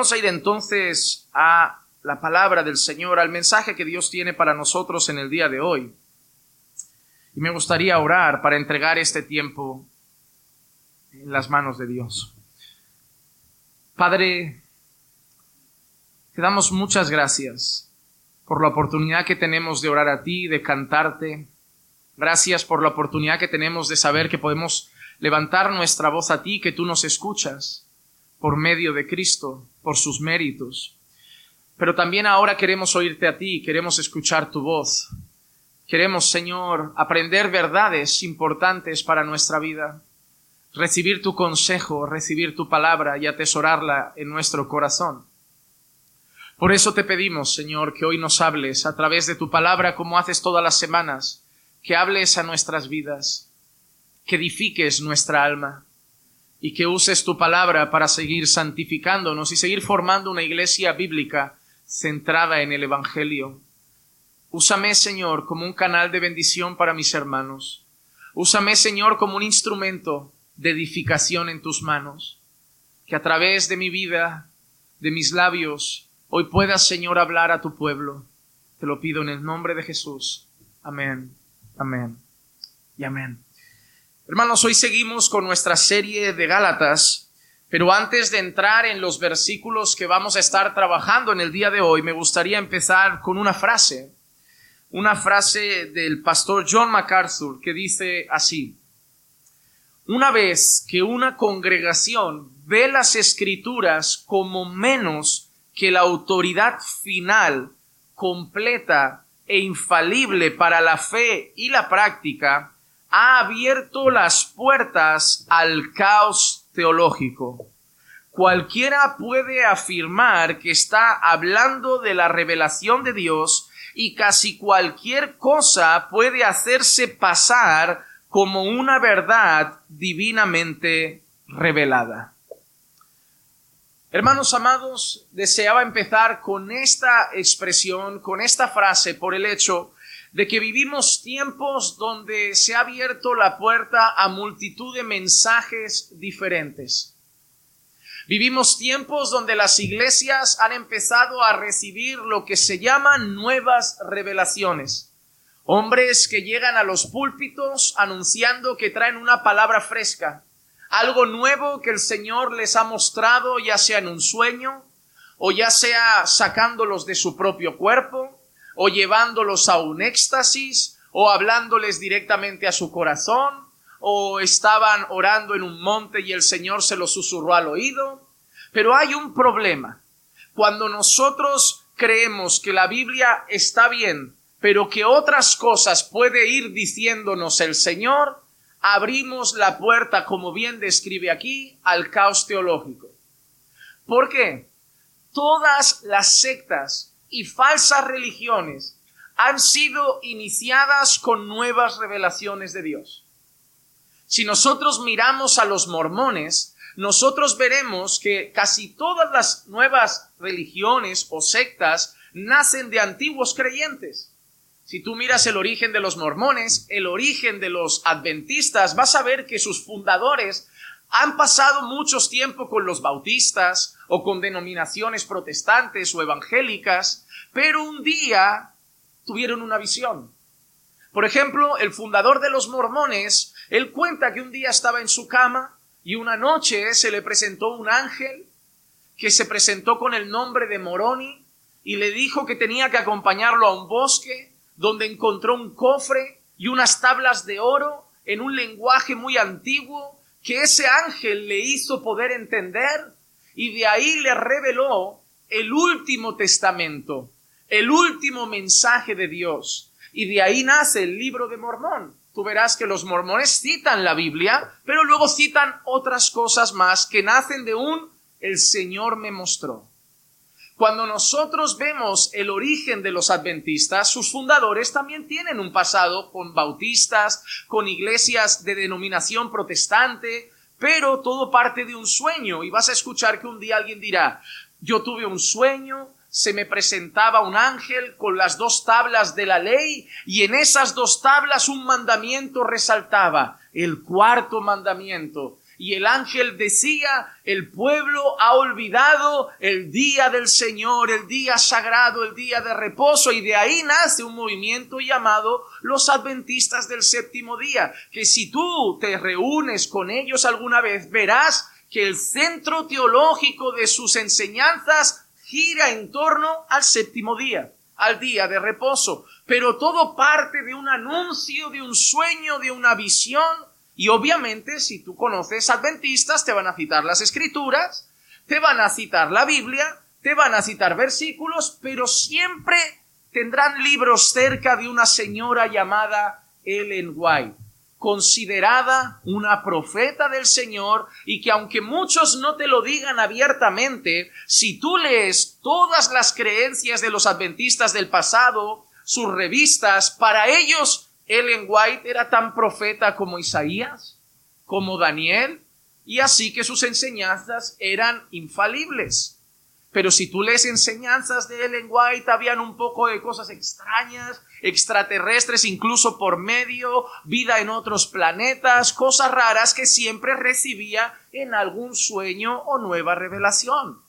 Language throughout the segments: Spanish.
Vamos a ir entonces a la palabra del Señor, al mensaje que Dios tiene para nosotros en el día de hoy. Y me gustaría orar para entregar este tiempo en las manos de Dios. Padre, te damos muchas gracias por la oportunidad que tenemos de orar a ti, de cantarte. Gracias por la oportunidad que tenemos de saber que podemos levantar nuestra voz a ti, que tú nos escuchas por medio de Cristo, por sus méritos. Pero también ahora queremos oírte a ti, queremos escuchar tu voz. Queremos, Señor, aprender verdades importantes para nuestra vida, recibir tu consejo, recibir tu palabra y atesorarla en nuestro corazón. Por eso te pedimos, Señor, que hoy nos hables a través de tu palabra como haces todas las semanas, que hables a nuestras vidas, que edifiques nuestra alma y que uses tu palabra para seguir santificándonos y seguir formando una iglesia bíblica centrada en el Evangelio. Úsame, Señor, como un canal de bendición para mis hermanos. Úsame, Señor, como un instrumento de edificación en tus manos. Que a través de mi vida, de mis labios, hoy puedas, Señor, hablar a tu pueblo. Te lo pido en el nombre de Jesús. Amén, amén y amén. Hermanos, hoy seguimos con nuestra serie de Gálatas, pero antes de entrar en los versículos que vamos a estar trabajando en el día de hoy, me gustaría empezar con una frase, una frase del pastor John MacArthur que dice así, una vez que una congregación ve las escrituras como menos que la autoridad final, completa e infalible para la fe y la práctica, ha abierto las puertas al caos teológico. Cualquiera puede afirmar que está hablando de la revelación de Dios y casi cualquier cosa puede hacerse pasar como una verdad divinamente revelada. Hermanos amados, deseaba empezar con esta expresión, con esta frase, por el hecho de que vivimos tiempos donde se ha abierto la puerta a multitud de mensajes diferentes. Vivimos tiempos donde las iglesias han empezado a recibir lo que se llaman nuevas revelaciones. Hombres que llegan a los púlpitos anunciando que traen una palabra fresca, algo nuevo que el Señor les ha mostrado, ya sea en un sueño, o ya sea sacándolos de su propio cuerpo, o llevándolos a un éxtasis, o hablándoles directamente a su corazón, o estaban orando en un monte y el Señor se los susurró al oído. Pero hay un problema. Cuando nosotros creemos que la Biblia está bien, pero que otras cosas puede ir diciéndonos el Señor, abrimos la puerta, como bien describe aquí, al caos teológico. ¿Por qué? Todas las sectas y falsas religiones han sido iniciadas con nuevas revelaciones de Dios. Si nosotros miramos a los mormones, nosotros veremos que casi todas las nuevas religiones o sectas nacen de antiguos creyentes. Si tú miras el origen de los mormones, el origen de los adventistas, vas a ver que sus fundadores han pasado muchos tiempo con los bautistas o con denominaciones protestantes o evangélicas, pero un día tuvieron una visión. Por ejemplo, el fundador de los mormones, él cuenta que un día estaba en su cama y una noche se le presentó un ángel que se presentó con el nombre de Moroni y le dijo que tenía que acompañarlo a un bosque donde encontró un cofre y unas tablas de oro en un lenguaje muy antiguo que ese ángel le hizo poder entender y de ahí le reveló el último testamento, el último mensaje de Dios. Y de ahí nace el libro de Mormón. Tú verás que los mormones citan la Biblia, pero luego citan otras cosas más que nacen de un el Señor me mostró. Cuando nosotros vemos el origen de los adventistas, sus fundadores también tienen un pasado con bautistas, con iglesias de denominación protestante, pero todo parte de un sueño. Y vas a escuchar que un día alguien dirá, yo tuve un sueño, se me presentaba un ángel con las dos tablas de la ley y en esas dos tablas un mandamiento resaltaba, el cuarto mandamiento, y el ángel decía, el pueblo ha olvidado el día del Señor, el día sagrado, el día de reposo, y de ahí nace un movimiento llamado los adventistas del séptimo día, que si tú te reúnes con ellos alguna vez, verás que el centro teológico de sus enseñanzas gira en torno al séptimo día, al día de reposo, pero todo parte de un anuncio, de un sueño, de una visión, y obviamente, si tú conoces adventistas, te van a citar las escrituras, te van a citar la Biblia, te van a citar versículos, pero siempre tendrán libros cerca de una señora llamada Ellen White, considerada una profeta del Señor y que aunque muchos no te lo digan abiertamente, si tú lees todas las creencias de los adventistas del pasado, sus revistas, para ellos Ellen White era tan profeta como Isaías, como Daniel, y así que sus enseñanzas eran infalibles. Pero si tú lees enseñanzas de Ellen White, habían un poco de cosas extrañas, extraterrestres incluso por medio, vida en otros planetas, cosas raras que siempre recibía en algún sueño o nueva revelación.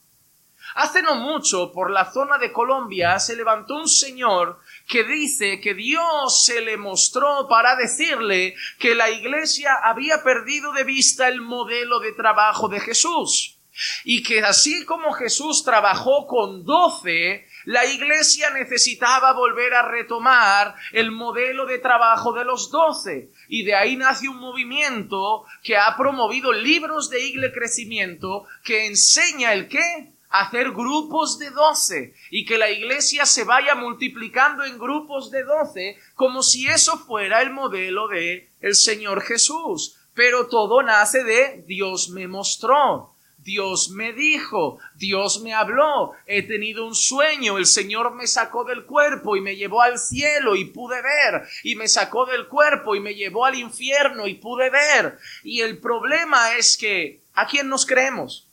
Hace no mucho, por la zona de Colombia, se levantó un señor que dice que Dios se le mostró para decirle que la iglesia había perdido de vista el modelo de trabajo de Jesús. Y que así como Jesús trabajó con doce, la iglesia necesitaba volver a retomar el modelo de trabajo de los doce. Y de ahí nace un movimiento que ha promovido libros de iglesia crecimiento que enseña el qué? Hacer grupos de doce y que la iglesia se vaya multiplicando en grupos de doce como si eso fuera el modelo de el Señor Jesús. Pero todo nace de Dios me mostró. Dios me dijo, Dios me habló, he tenido un sueño, el Señor me sacó del cuerpo y me llevó al cielo y pude ver, y me sacó del cuerpo y me llevó al infierno y pude ver. Y el problema es que, ¿a quién nos creemos?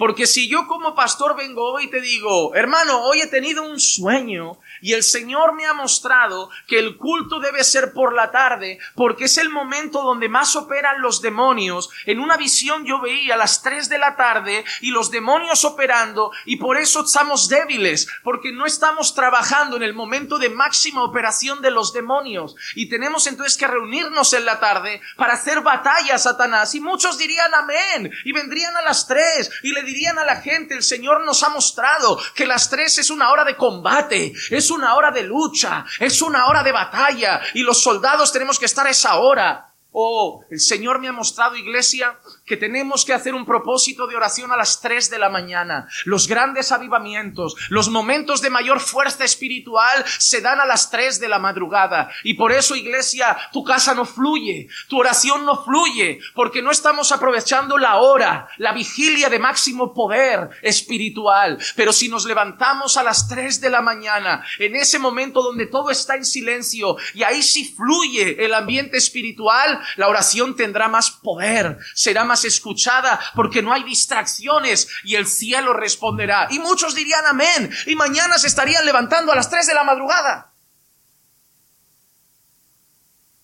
Porque si yo como pastor vengo hoy y te digo, hermano, hoy he tenido un sueño y el Señor me ha mostrado que el culto debe ser por la tarde, porque es el momento donde más operan los demonios. En una visión yo veía las 3 de la tarde y los demonios operando y por eso estamos débiles, porque no estamos trabajando en el momento de máxima operación de los demonios. Y tenemos entonces que reunirnos en la tarde para hacer batalla a Satanás. Y muchos dirían amén y vendrían a las 3 y le dirían a la gente, el Señor nos ha mostrado que las tres es una hora de combate, es una hora de lucha, es una hora de batalla y los soldados tenemos que estar a esa hora. Oh, el Señor me ha mostrado, iglesia, que tenemos que hacer un propósito de oración a las 3 de la mañana. Los grandes avivamientos, los momentos de mayor fuerza espiritual se dan a las 3 de la madrugada. Y por eso, iglesia, tu casa no fluye, tu oración no fluye, porque no estamos aprovechando la hora, la vigilia de máximo poder espiritual. Pero si nos levantamos a las 3 de la mañana, en ese momento donde todo está en silencio, y ahí sí fluye el ambiente espiritual, la oración tendrá más poder, será más escuchada porque no hay distracciones y el cielo responderá. Y muchos dirían amén y mañana se estarían levantando a las 3 de la madrugada.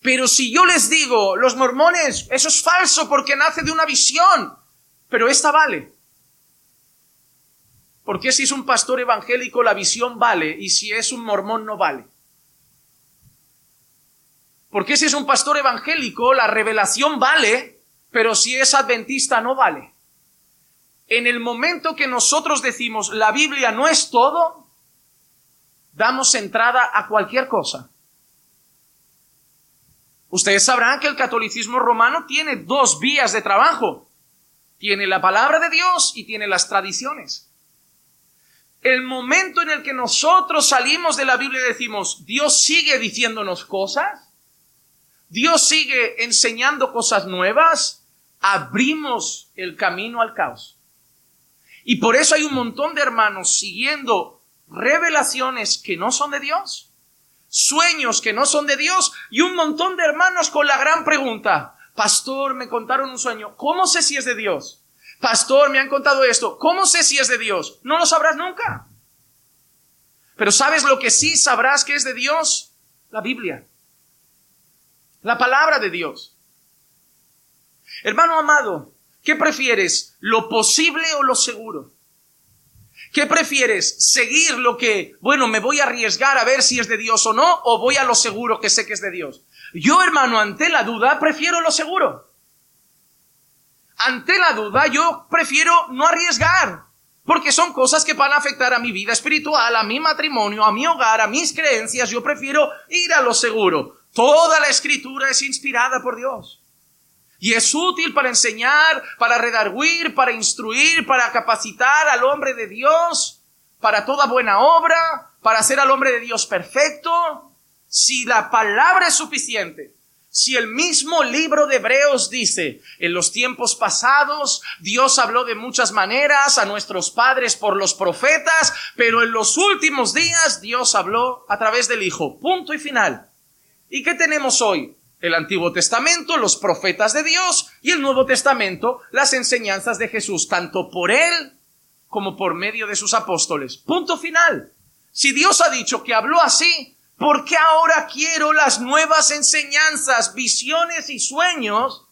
Pero si yo les digo, los mormones, eso es falso porque nace de una visión, pero esta vale. ¿Por qué si es un pastor evangélico la visión vale y si es un mormón no vale? Porque si es un pastor evangélico, la revelación vale, pero si es adventista no vale. En el momento que nosotros decimos la Biblia no es todo, damos entrada a cualquier cosa. Ustedes sabrán que el catolicismo romano tiene dos vías de trabajo. Tiene la palabra de Dios y tiene las tradiciones. El momento en el que nosotros salimos de la Biblia y decimos, Dios sigue diciéndonos cosas, Dios sigue enseñando cosas nuevas, abrimos el camino al caos. Y por eso hay un montón de hermanos siguiendo revelaciones que no son de Dios, sueños que no son de Dios y un montón de hermanos con la gran pregunta, pastor, me contaron un sueño, ¿cómo sé si es de Dios? Pastor, me han contado esto, ¿cómo sé si es de Dios? No lo sabrás nunca. Pero ¿sabes lo que sí sabrás que es de Dios? La Biblia la palabra de Dios. Hermano amado, ¿qué prefieres? ¿Lo posible o lo seguro? ¿Qué prefieres? ¿Seguir lo que, bueno, me voy a arriesgar a ver si es de Dios o no? ¿O voy a lo seguro que sé que es de Dios? Yo, hermano, ante la duda, prefiero lo seguro. Ante la duda, yo prefiero no arriesgar. Porque son cosas que van a afectar a mi vida espiritual, a mi matrimonio, a mi hogar, a mis creencias. Yo prefiero ir a lo seguro. Toda la escritura es inspirada por Dios. Y es útil para enseñar, para redarguir, para instruir, para capacitar al hombre de Dios, para toda buena obra, para hacer al hombre de Dios perfecto. Si la palabra es suficiente, si el mismo libro de Hebreos dice, en los tiempos pasados Dios habló de muchas maneras a nuestros padres por los profetas, pero en los últimos días Dios habló a través del Hijo. Punto y final. ¿Y qué tenemos hoy? El Antiguo Testamento, los profetas de Dios y el Nuevo Testamento, las enseñanzas de Jesús, tanto por Él como por medio de sus apóstoles. Punto final. Si Dios ha dicho que habló así, ¿Por qué ahora quiero las nuevas enseñanzas, visiones y sueños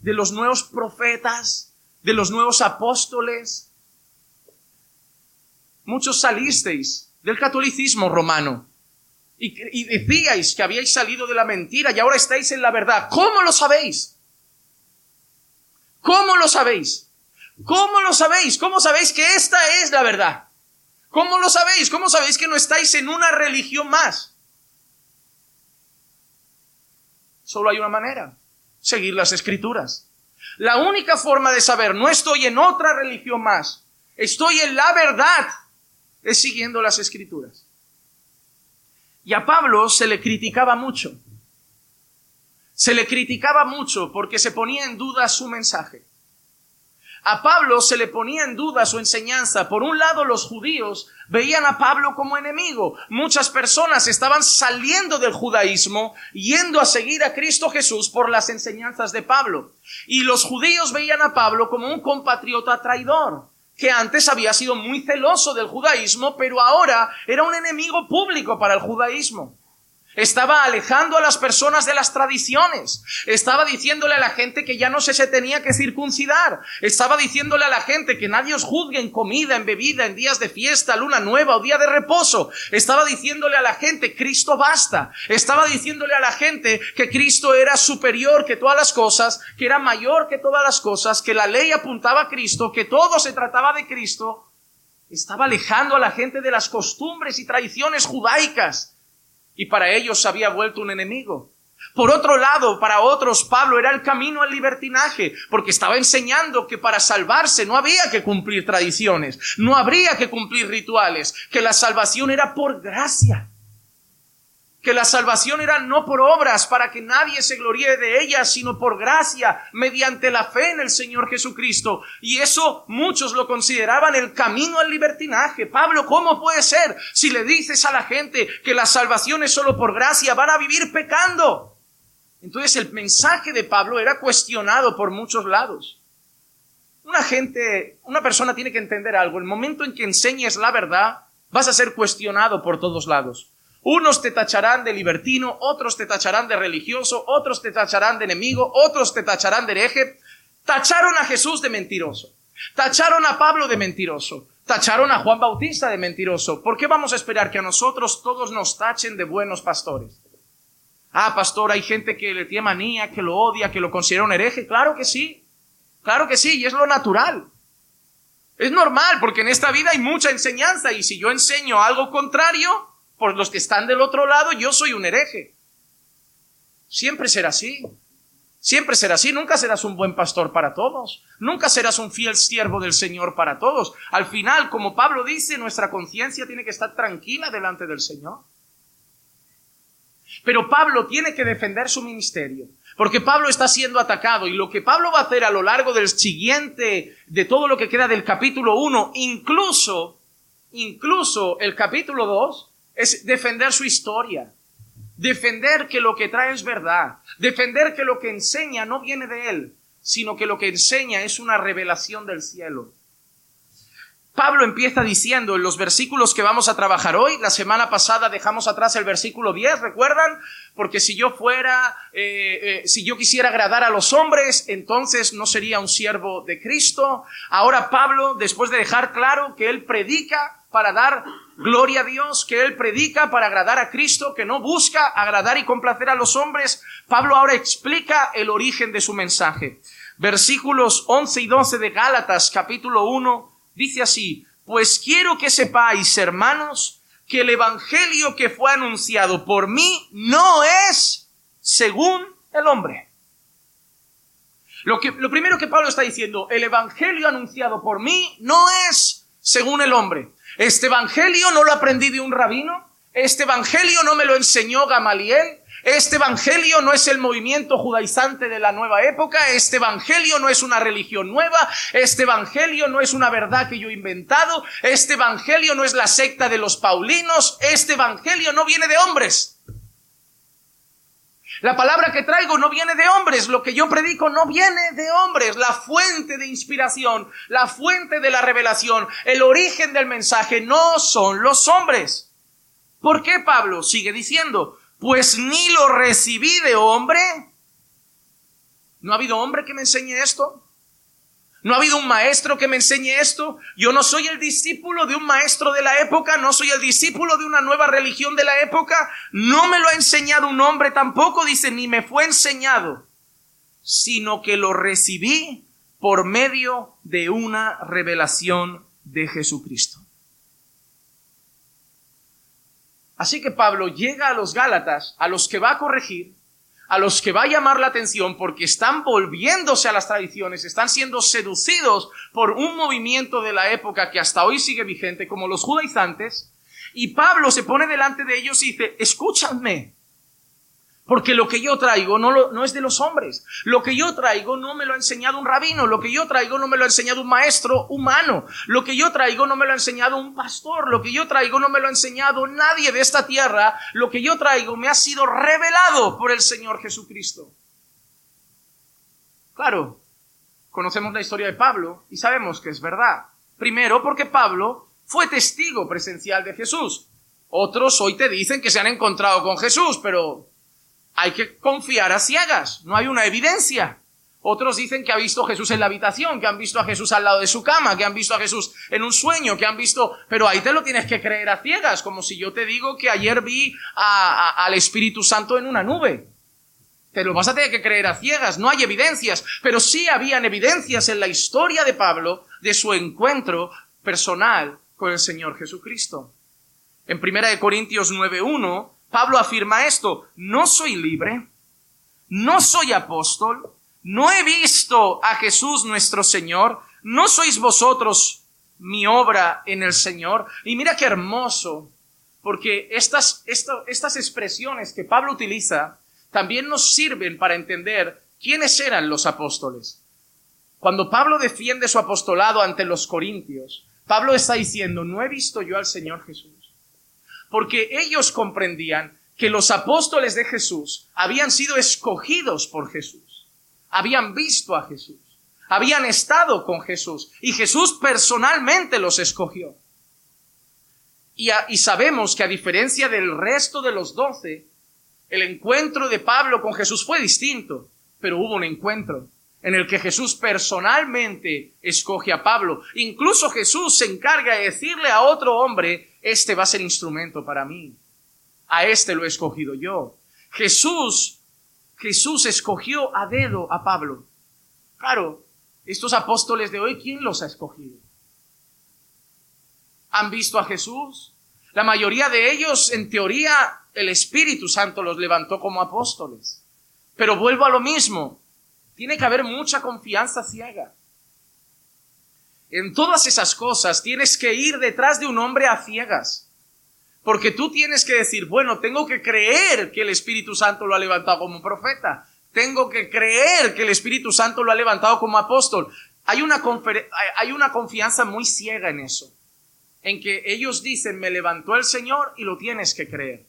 de los nuevos profetas, de los nuevos apóstoles? Muchos salisteis del catolicismo romano y, decíais que habíais salido de la mentira y ahora estáis en la verdad. ¿Cómo lo sabéis? ¿Cómo lo sabéis? ¿Cómo lo sabéis? ¿Cómo sabéis que esta es la verdad? ¿Cómo lo sabéis? ¿Cómo sabéis que no estáis en una religión más? Solo hay una manera, seguir las escrituras. La única forma de saber, no estoy en otra religión más, estoy en la verdad, es siguiendo las escrituras. Y a Pablo se le criticaba mucho. Se le criticaba mucho porque se ponía en duda su mensaje. A Pablo se le ponía en duda su enseñanza. Por un lado, los judíos veían a Pablo como enemigo. Muchas personas estaban saliendo del judaísmo, yendo a seguir a Cristo Jesús por las enseñanzas de Pablo. Y los judíos veían a Pablo como un compatriota traidor que antes había sido muy celoso del judaísmo, pero ahora era un enemigo público para el judaísmo. Estaba alejando a las personas de las tradiciones. Estaba diciéndole a la gente que ya no se, se tenía que circuncidar. Estaba diciéndole a la gente que nadie os juzgue en comida, en bebida, en días de fiesta, luna nueva o día de reposo. Estaba diciéndole a la gente, Cristo basta. Estaba diciéndole a la gente que Cristo era superior que todas las cosas, que era mayor que todas las cosas, que la ley apuntaba a Cristo, que todo se trataba de Cristo. Estaba alejando a la gente de las costumbres y tradiciones judaicas y para ellos había vuelto un enemigo. Por otro lado, para otros Pablo era el camino al libertinaje, porque estaba enseñando que para salvarse no había que cumplir tradiciones, no habría que cumplir rituales, que la salvación era por gracia que la salvación era no por obras para que nadie se gloríe de ella, sino por gracia, mediante la fe en el Señor Jesucristo. Y eso muchos lo consideraban el camino al libertinaje. Pablo, ¿cómo puede ser si le dices a la gente que la salvación es solo por gracia, van a vivir pecando? Entonces el mensaje de Pablo era cuestionado por muchos lados. Una gente, una persona tiene que entender algo. El momento en que enseñes la verdad, vas a ser cuestionado por todos lados. Unos te tacharán de libertino, otros te tacharán de religioso, otros te tacharán de enemigo, otros te tacharán de hereje. Tacharon a Jesús de mentiroso. Tacharon a Pablo de mentiroso. Tacharon a Juan Bautista de mentiroso. ¿Por qué vamos a esperar que a nosotros todos nos tachen de buenos pastores? Ah, pastor, hay gente que le tiene manía, que lo odia, que lo considera un hereje. Claro que sí. Claro que sí, y es lo natural. Es normal, porque en esta vida hay mucha enseñanza y si yo enseño algo contrario, por los que están del otro lado, yo soy un hereje. Siempre será así. Siempre será así. Nunca serás un buen pastor para todos. Nunca serás un fiel siervo del Señor para todos. Al final, como Pablo dice, nuestra conciencia tiene que estar tranquila delante del Señor. Pero Pablo tiene que defender su ministerio, porque Pablo está siendo atacado y lo que Pablo va a hacer a lo largo del siguiente, de todo lo que queda del capítulo 1, incluso, incluso el capítulo 2, es defender su historia, defender que lo que trae es verdad, defender que lo que enseña no viene de él, sino que lo que enseña es una revelación del cielo. Pablo empieza diciendo en los versículos que vamos a trabajar hoy, la semana pasada dejamos atrás el versículo 10, ¿recuerdan? Porque si yo fuera, eh, eh, si yo quisiera agradar a los hombres, entonces no sería un siervo de Cristo. Ahora Pablo, después de dejar claro que él predica para dar gloria a Dios, que él predica para agradar a Cristo, que no busca agradar y complacer a los hombres, Pablo ahora explica el origen de su mensaje. Versículos 11 y 12 de Gálatas capítulo 1 Dice así, pues quiero que sepáis, hermanos, que el Evangelio que fue anunciado por mí no es según el hombre. Lo, que, lo primero que Pablo está diciendo, el Evangelio anunciado por mí no es según el hombre. Este Evangelio no lo aprendí de un rabino, este Evangelio no me lo enseñó Gamaliel, este evangelio no es el movimiento judaizante de la nueva época, este evangelio no es una religión nueva, este evangelio no es una verdad que yo he inventado, este evangelio no es la secta de los paulinos, este evangelio no viene de hombres. La palabra que traigo no viene de hombres, lo que yo predico no viene de hombres, la fuente de inspiración, la fuente de la revelación, el origen del mensaje no son los hombres. ¿Por qué Pablo sigue diciendo? pues ni lo recibí de hombre. ¿No ha habido hombre que me enseñe esto? ¿No ha habido un maestro que me enseñe esto? Yo no soy el discípulo de un maestro de la época, no soy el discípulo de una nueva religión de la época, no me lo ha enseñado un hombre tampoco, dice, ni me fue enseñado, sino que lo recibí por medio de una revelación de Jesucristo. Así que Pablo llega a los Gálatas, a los que va a corregir, a los que va a llamar la atención porque están volviéndose a las tradiciones, están siendo seducidos por un movimiento de la época que hasta hoy sigue vigente, como los judaizantes, y Pablo se pone delante de ellos y dice, escúchame, porque lo que yo traigo no, es de los hombres. Lo que yo traigo no me lo ha enseñado un rabino. Lo que yo traigo no me lo ha enseñado un maestro humano. Lo que yo traigo no me lo ha enseñado un pastor. Lo que yo traigo no me lo ha enseñado nadie de esta tierra. Lo que yo traigo me ha sido revelado por el Señor Jesucristo. Claro, conocemos la historia de Pablo y sabemos que es verdad. Primero porque Pablo fue testigo presencial de Jesús. Otros hoy te dicen que se han encontrado con Jesús, pero hay que confiar a ciegas, no hay una evidencia. Otros dicen que ha visto a Jesús en la habitación, que han visto a Jesús al lado de su cama, que han visto a Jesús en un sueño, que han visto, pero ahí te lo tienes que creer a ciegas, como si yo te digo que ayer vi al Espíritu Santo en una nube. Te lo vas a tener que creer a ciegas, no hay evidencias, pero sí habían evidencias en la historia de Pablo de su encuentro personal con el Señor Jesucristo. En primera de Corintios 9.1 Pablo afirma esto, no soy libre, no soy apóstol, no he visto a Jesús nuestro Señor, no sois vosotros mi obra en el Señor. Y mira qué hermoso, porque estas, estas expresiones que Pablo utiliza también nos sirven para entender quiénes eran los apóstoles. Cuando Pablo defiende su apostolado ante los corintios, Pablo está diciendo, no he visto yo al Señor Jesús porque ellos comprendían que los apóstoles de Jesús habían sido escogidos por Jesús, habían visto a Jesús, habían estado con Jesús y Jesús personalmente los escogió. Y, y sabemos que a diferencia del resto de los doce, el encuentro de Pablo con Jesús fue distinto, pero hubo un encuentro en el que Jesús personalmente escoge a Pablo. Incluso Jesús se encarga de decirle a otro hombre, este va a ser instrumento para mí. A este lo he escogido yo. Jesús, Jesús escogió a dedo a Pablo. Claro, estos apóstoles de hoy, ¿quién los ha escogido? ¿Han visto a Jesús? La mayoría de ellos, en teoría, el Espíritu Santo los levantó como apóstoles. Pero vuelvo a lo mismo. Tiene que haber mucha confianza ciega. En todas esas cosas tienes que ir detrás de un hombre a ciegas. Porque tú tienes que decir, bueno, tengo que creer que el Espíritu Santo lo ha levantado como profeta. Tengo que creer que el Espíritu Santo lo ha levantado como apóstol. Hay una, hay una confianza muy ciega en eso. En que ellos dicen, me levantó el Señor y lo tienes que creer.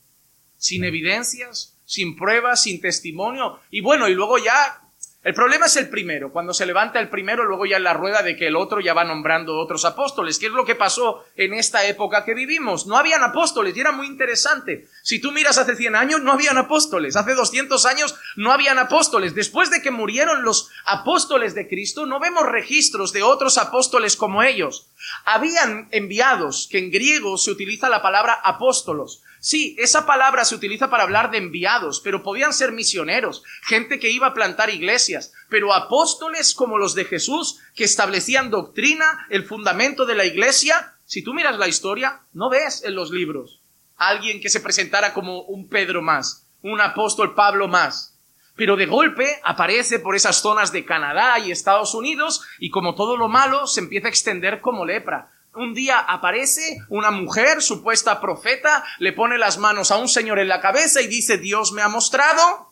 Sin evidencias, sin pruebas, sin testimonio. Y bueno, y luego ya El problema es el primero. Cuando se levanta el primero, luego ya la rueda de que el otro ya va nombrando otros apóstoles. ¿Qué es lo que pasó en esta época que vivimos? No habían apóstoles y era muy interesante. Si tú miras hace 100 años, no habían apóstoles. Hace 200 años, no habían apóstoles. Después de que murieron los apóstoles de Cristo, no vemos registros de otros apóstoles como ellos. Habían enviados, que en griego se utiliza la palabra apóstolos. Sí, esa palabra se utiliza para hablar de enviados, pero podían ser misioneros, gente que iba a plantar iglesias, pero apóstoles como los de Jesús, que establecían doctrina, el fundamento de la iglesia. Si tú miras la historia, no ves en los libros alguien que se presentara como un Pedro más, un apóstol Pablo más. Pero de golpe aparece por esas zonas de Canadá y Estados Unidos y como todo lo malo se empieza a extender como lepra un día aparece una mujer, supuesta profeta, le pone las manos a un señor en la cabeza y dice, Dios me ha mostrado,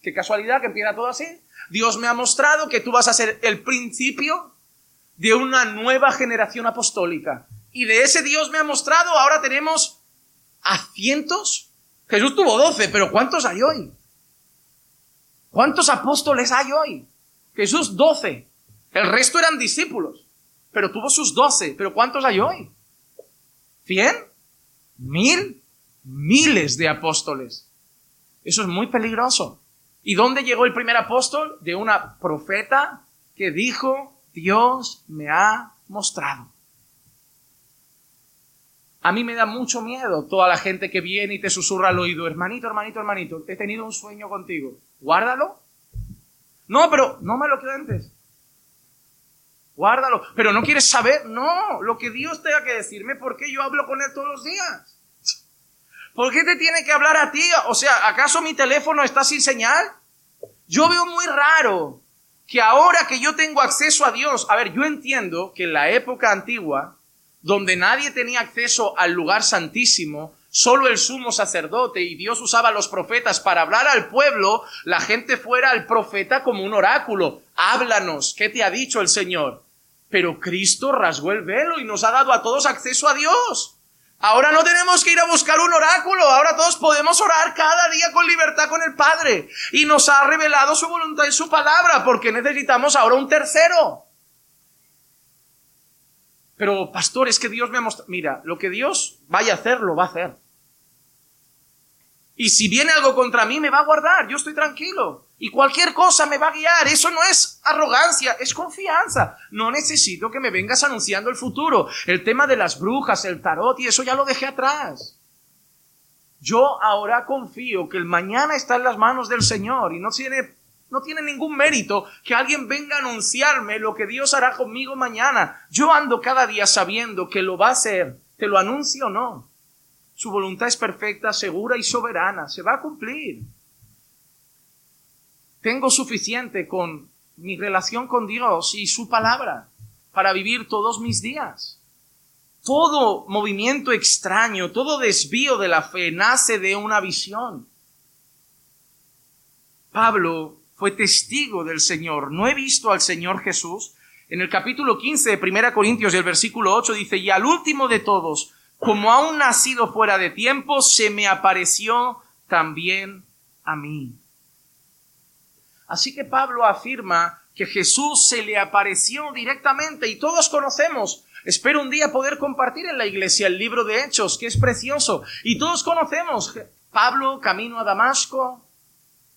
qué casualidad que empieza todo así, Dios me ha mostrado que tú vas a ser el principio de una nueva generación apostólica. Y de ese Dios me ha mostrado, ahora tenemos a cientos. Jesús tuvo doce, pero ¿cuántos hay hoy? ¿Cuántos apóstoles hay hoy? Jesús doce. El resto eran discípulos pero tuvo sus doce. ¿Pero cuántos hay hoy? ¿Cien? ¿Mil? Miles de apóstoles. Eso es muy peligroso. ¿Y dónde llegó el primer apóstol? De una profeta que dijo, Dios me ha mostrado. A mí me da mucho miedo toda la gente que viene y te susurra al oído, hermanito, hermanito, hermanito, he tenido un sueño contigo. Guárdalo. No, pero no me lo antes guárdalo. Pero no quieres saber, no, lo que Dios tenga que decirme, ¿por qué yo hablo con Él todos los días? ¿Por qué te tiene que hablar a ti? O sea, ¿acaso mi teléfono está sin señal? Yo veo muy raro que ahora que yo tengo acceso a Dios, a ver, yo entiendo que en la época antigua, donde nadie tenía acceso al lugar santísimo, solo el sumo sacerdote y Dios usaba a los profetas para hablar al pueblo, la gente fuera al profeta como un oráculo. Háblanos, ¿qué te ha dicho el Señor? Pero Cristo rasgó el velo y nos ha dado a todos acceso a Dios. Ahora no tenemos que ir a buscar un oráculo, ahora todos podemos orar cada día con libertad con el Padre. Y nos ha revelado su voluntad y su palabra, porque necesitamos ahora un tercero. Pero, pastor, es que Dios me ha mostrado... Mira, lo que Dios vaya a hacer, lo va a hacer. Y si viene algo contra mí, me va a guardar, yo estoy tranquilo. Y cualquier cosa me va a guiar. Eso no es arrogancia, es confianza. No necesito que me vengas anunciando el futuro. El tema de las brujas, el tarot y eso ya lo dejé atrás. Yo ahora confío que el mañana está en las manos del Señor y no tiene, no tiene ningún mérito que alguien venga a anunciarme lo que Dios hará conmigo mañana. Yo ando cada día sabiendo que lo va a hacer, te lo anuncio o no. Su voluntad es perfecta, segura y soberana. Se va a cumplir. Tengo suficiente con mi relación con Dios y su palabra para vivir todos mis días. Todo movimiento extraño, todo desvío de la fe nace de una visión. Pablo fue testigo del Señor. No he visto al Señor Jesús. En el capítulo 15 de 1 Corintios, el versículo 8 dice, y al último de todos, como aún nacido fuera de tiempo, se me apareció también a mí. Así que Pablo afirma que Jesús se le apareció directamente y todos conocemos. Espero un día poder compartir en la iglesia el libro de Hechos, que es precioso. Y todos conocemos Pablo camino a Damasco.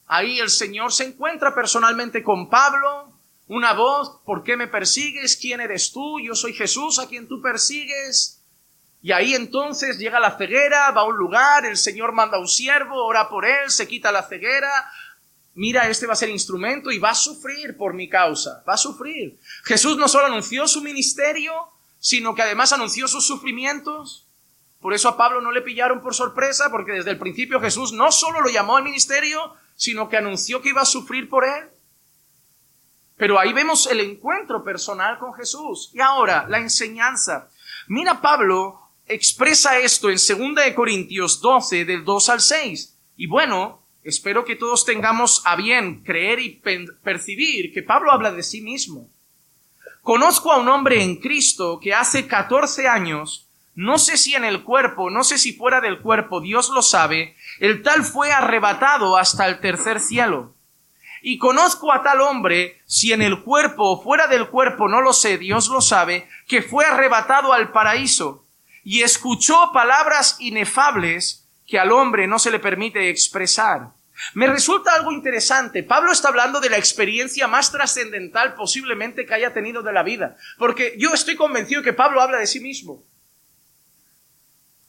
Ahí el Señor se encuentra personalmente con Pablo. Una voz, ¿por qué me persigues? ¿Quién eres tú? Yo soy Jesús a quien tú persigues. Y ahí entonces llega la ceguera, va a un lugar, el Señor manda un siervo, ora por él, se quita la ceguera, mira, este va a ser instrumento y va a sufrir por mi causa, va a sufrir. Jesús no solo anunció su ministerio, sino que además anunció sus sufrimientos. Por eso a Pablo no le pillaron por sorpresa, porque desde el principio Jesús no solo lo llamó al ministerio, sino que anunció que iba a sufrir por él. Pero ahí vemos el encuentro personal con Jesús. Y ahora, la enseñanza. Mira Pablo expresa esto en 2 Corintios 12, del 2 al 6. Y bueno, espero que todos tengamos a bien creer y percibir que Pablo habla de sí mismo. Conozco a un hombre en Cristo que hace 14 años, no sé si en el cuerpo, no sé si fuera del cuerpo, Dios lo sabe, el tal fue arrebatado hasta el tercer cielo. Y conozco a tal hombre, si en el cuerpo o fuera del cuerpo, no lo sé, Dios lo sabe, que fue arrebatado al paraíso y escuchó palabras inefables que al hombre no se le permite expresar. Me resulta algo interesante. Pablo está hablando de la experiencia más trascendental posiblemente que haya tenido de la vida. Porque yo estoy convencido que Pablo habla de sí mismo.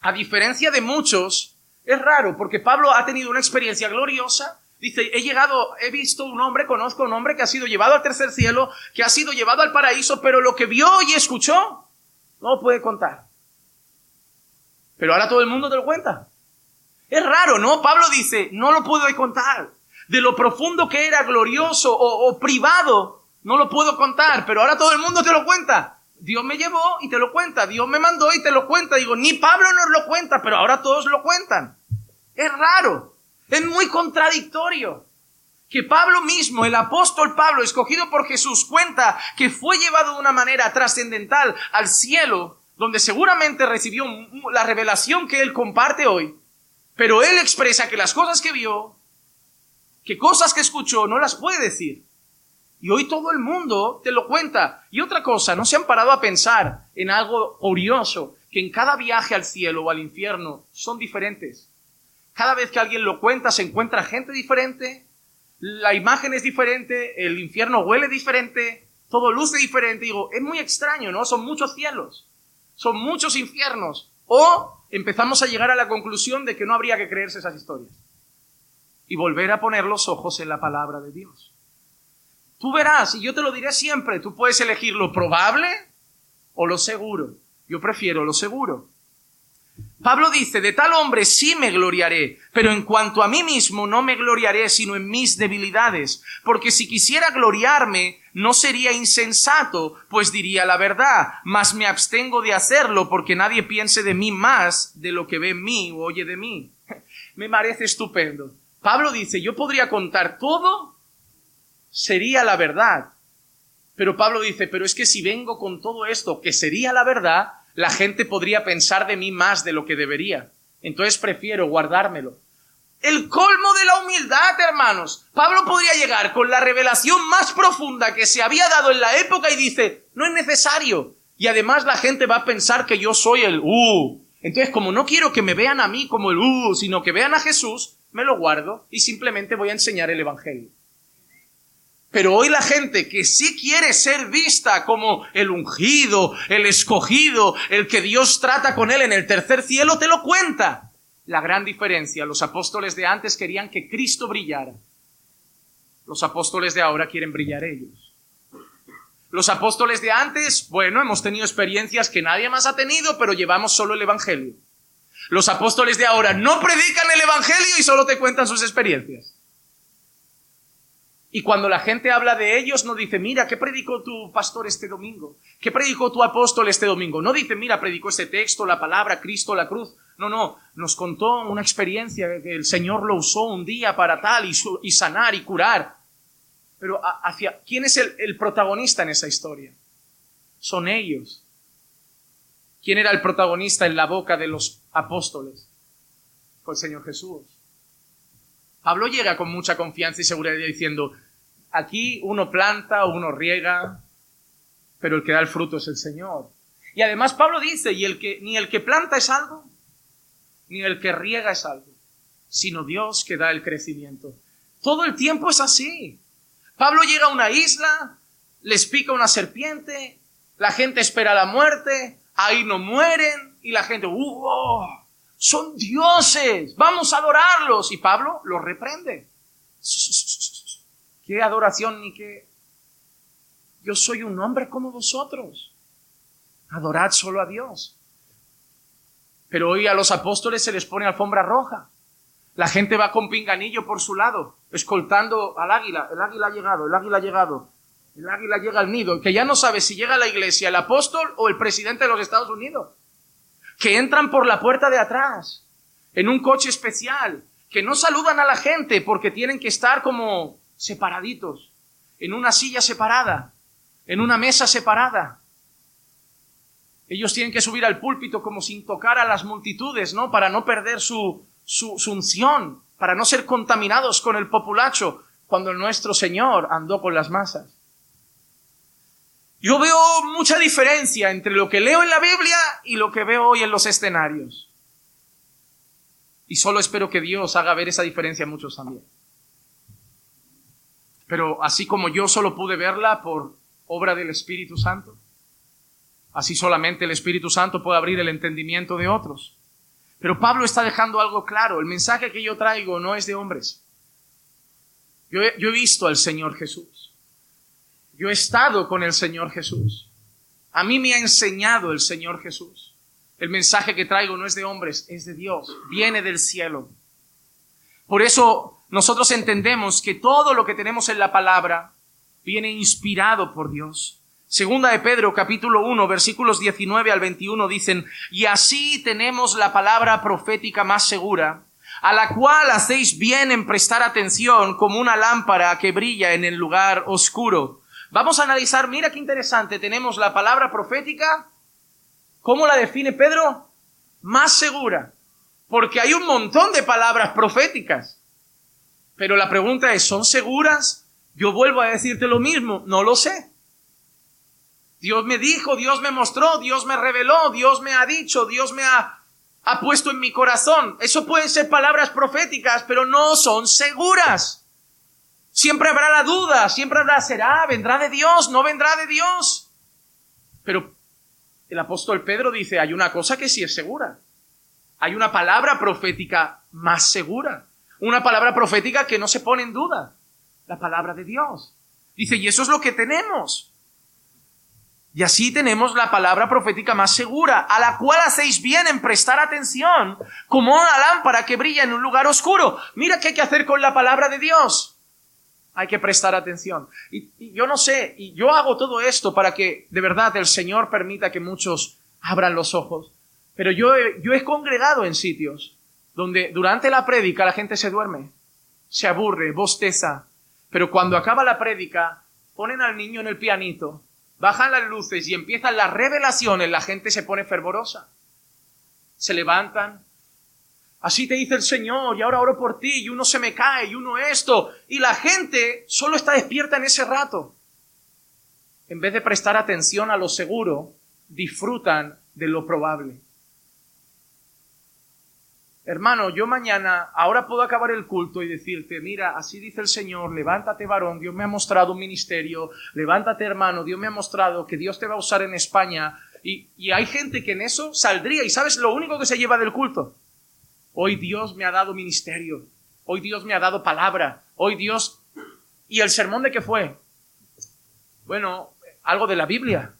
A diferencia de muchos, es raro porque Pablo ha tenido una experiencia gloriosa. Dice, he llegado, he visto un hombre, conozco un hombre que ha sido llevado al tercer cielo, que ha sido llevado al paraíso, pero lo que vio y escuchó, no puede contar. Pero ahora todo el mundo te lo cuenta. Es raro, ¿no? Pablo dice, no lo puedo contar. De lo profundo que era, glorioso o, privado, no lo puedo contar, pero ahora todo el mundo te lo cuenta. Dios me llevó y te lo cuenta, Dios me mandó y te lo cuenta. Digo, ni Pablo nos lo cuenta, pero ahora todos lo cuentan. Es raro, es muy contradictorio. Que Pablo mismo, el apóstol Pablo, escogido por Jesús, cuenta que fue llevado de una manera trascendental al cielo, donde seguramente recibió la revelación que él comparte hoy, pero él expresa que las cosas que vio, que cosas que escuchó, no las puede decir. Y hoy todo el mundo te lo cuenta. Y otra cosa, no se han parado a pensar en algo curioso, que en cada viaje al cielo o al infierno son diferentes. Cada vez que alguien lo cuenta se encuentra gente diferente, la imagen es diferente, el infierno huele diferente, todo luce diferente. Digo, es muy extraño, ¿no? Son muchos cielos, son muchos infiernos. O empezamos a llegar a la conclusión de que no habría que creerse esas historias y volver a poner los ojos en la palabra de Dios. Tú verás, y yo te lo diré siempre, tú puedes elegir lo probable o lo seguro. Yo prefiero lo seguro. Pablo dice, de tal hombre sí me gloriaré, pero en cuanto a mí mismo no me gloriaré sino en mis debilidades, porque si quisiera gloriarme no sería insensato, pues diría la verdad, mas me abstengo de hacerlo porque nadie piense de mí más de lo que ve en mí o oye de mí. me parece estupendo. Pablo dice, yo podría contar todo, sería la verdad. Pero Pablo dice, pero es que si vengo con todo esto, que sería la verdad, la gente podría pensar de mí más de lo que debería. Entonces prefiero guardármelo. El colmo de la humildad, hermanos. Pablo podría llegar con la revelación más profunda que se había dado en la época y dice, no es necesario. Y además la gente va a pensar que yo soy el uh. Entonces, como no quiero que me vean a mí como el uh, sino que vean a Jesús, me lo guardo y simplemente voy a enseñar el Evangelio. Pero hoy la gente que sí quiere ser vista como el ungido, el escogido, el que Dios trata con él en el tercer cielo, te lo cuenta. La gran diferencia, los apóstoles de antes querían que Cristo brillara. Los apóstoles de ahora quieren brillar ellos. Los apóstoles de antes, bueno, hemos tenido experiencias que nadie más ha tenido, pero llevamos solo el Evangelio. Los apóstoles de ahora no predican el Evangelio y solo te cuentan sus experiencias. Y cuando la gente habla de ellos, no dice, mira, ¿qué predicó tu pastor este domingo? ¿Qué predicó tu apóstol este domingo? No dice, mira, predicó este texto, la palabra, Cristo, la cruz. No, no, nos contó una experiencia que el Señor lo usó un día para tal y, sanar y curar. Pero hacia, ¿quién es el, el protagonista en esa historia? Son ellos. ¿Quién era el protagonista en la boca de los apóstoles? Fue el Señor Jesús. Pablo llega con mucha confianza y seguridad diciendo, aquí uno planta, uno riega, pero el que da el fruto es el Señor. Y además Pablo dice, y el que, ni el que planta es algo, ni el que riega es algo, sino Dios que da el crecimiento. Todo el tiempo es así. Pablo llega a una isla, les pica una serpiente, la gente espera la muerte, ahí no mueren, y la gente, ¡uh! Son dioses, vamos a adorarlos. Y Pablo los reprende. ¿Qué adoración ni qué? Yo soy un hombre como vosotros. Adorad solo a Dios. Pero hoy a los apóstoles se les pone alfombra roja. La gente va con pinganillo por su lado, escoltando al águila. El águila ha llegado, el águila ha llegado. El águila llega al nido, que ya no sabe si llega a la iglesia el apóstol o el presidente de los Estados Unidos que entran por la puerta de atrás, en un coche especial, que no saludan a la gente porque tienen que estar como separaditos, en una silla separada, en una mesa separada. Ellos tienen que subir al púlpito como sin tocar a las multitudes, ¿no? Para no perder su, su, unción, para no ser contaminados con el populacho. cuando nuestro Señor andó con las masas. Yo veo mucha diferencia entre lo que leo en la Biblia y lo que veo hoy en los escenarios. Y solo espero que Dios haga ver esa diferencia a muchos también. Pero así como yo solo pude verla por obra del Espíritu Santo, así solamente el Espíritu Santo puede abrir el entendimiento de otros. Pero Pablo está dejando algo claro. El mensaje que yo traigo no es de hombres. Yo he, yo he visto al Señor Jesús. Yo he estado con el Señor Jesús. A mí me ha enseñado el Señor Jesús. El mensaje que traigo no es de hombres, es de Dios. Viene del cielo. Por eso nosotros entendemos que todo lo que tenemos en la palabra viene inspirado por Dios. Segunda de Pedro, capítulo 1, versículos 19 al 21 dicen, y así tenemos la palabra profética más segura, a la cual hacéis bien en prestar atención como una lámpara que brilla en el lugar oscuro Vamos a analizar, mira qué interesante, tenemos la palabra profética, ¿cómo la define Pedro? Más segura, porque hay un montón de palabras proféticas. Pero la pregunta es, ¿son seguras? Yo vuelvo a decirte lo mismo, no lo sé. Dios me dijo, Dios me mostró, Dios me reveló, Dios me ha dicho, Dios me ha, ha puesto en mi corazón. Eso pueden ser palabras proféticas, pero no son seguras. Siempre habrá la duda, siempre habrá, será, vendrá de Dios, no vendrá de Dios. Pero el apóstol Pedro dice, hay una cosa que sí es segura. Hay una palabra profética más segura. Una palabra profética que no se pone en duda. La palabra de Dios. Dice, y eso es lo que tenemos. Y así tenemos la palabra profética más segura, a la cual hacéis bien en prestar atención, como una lámpara que brilla en un lugar oscuro. Mira qué hay que hacer con la palabra de Dios hay que prestar atención. Y, yo no sé, y yo hago todo esto para que de verdad el Señor permita que muchos abran los ojos. Pero yo yo he congregado en sitios donde durante la prédica la gente se duerme, se aburre, bosteza. Pero cuando acaba la prédica, ponen al niño en el pianito, bajan las luces y empiezan las revelaciones, la gente se pone fervorosa. Se levantan, Así te dice el Señor, y ahora oro por ti, y uno se me cae, y uno esto, y la gente solo está despierta en ese rato. En vez de prestar atención a lo seguro, disfrutan de lo probable. Hermano, yo mañana, ahora puedo acabar el culto y decirte, mira, así dice el Señor, levántate varón, Dios me ha mostrado un ministerio, levántate hermano, Dios me ha mostrado que Dios te va a usar en España. Y, y hay gente que en eso saldría y sabes lo único que se lleva del culto Hoy Dios me ha dado ministerio. Hoy Dios me ha dado palabra. Hoy Dios... ¿Y el sermón de qué fue? Bueno, algo de la Biblia.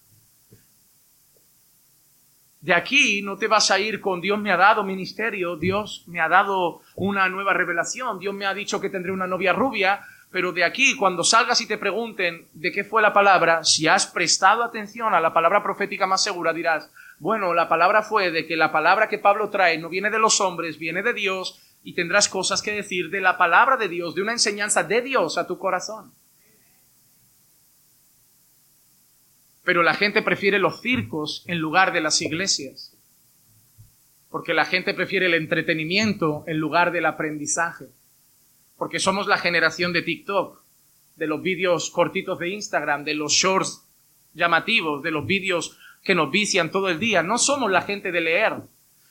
De aquí no te vas a ir con Dios me ha dado ministerio, Dios me ha dado una nueva revelación, Dios me ha dicho que tendré una novia rubia, pero de aquí cuando salgas y te pregunten de qué fue la palabra, si has prestado atención a la palabra profética más segura, dirás, bueno, la palabra fue de que la palabra que Pablo trae no viene de los hombres, viene de Dios y tendrás cosas que decir de la palabra de Dios, de una enseñanza de Dios a tu corazón. Pero la gente prefiere los circos en lugar de las iglesias, porque la gente prefiere el entretenimiento en lugar del aprendizaje, porque somos la generación de TikTok, de los vídeos cortitos de Instagram, de los shorts llamativos, de los vídeos que nos vician todo el día. No somos la gente de leer.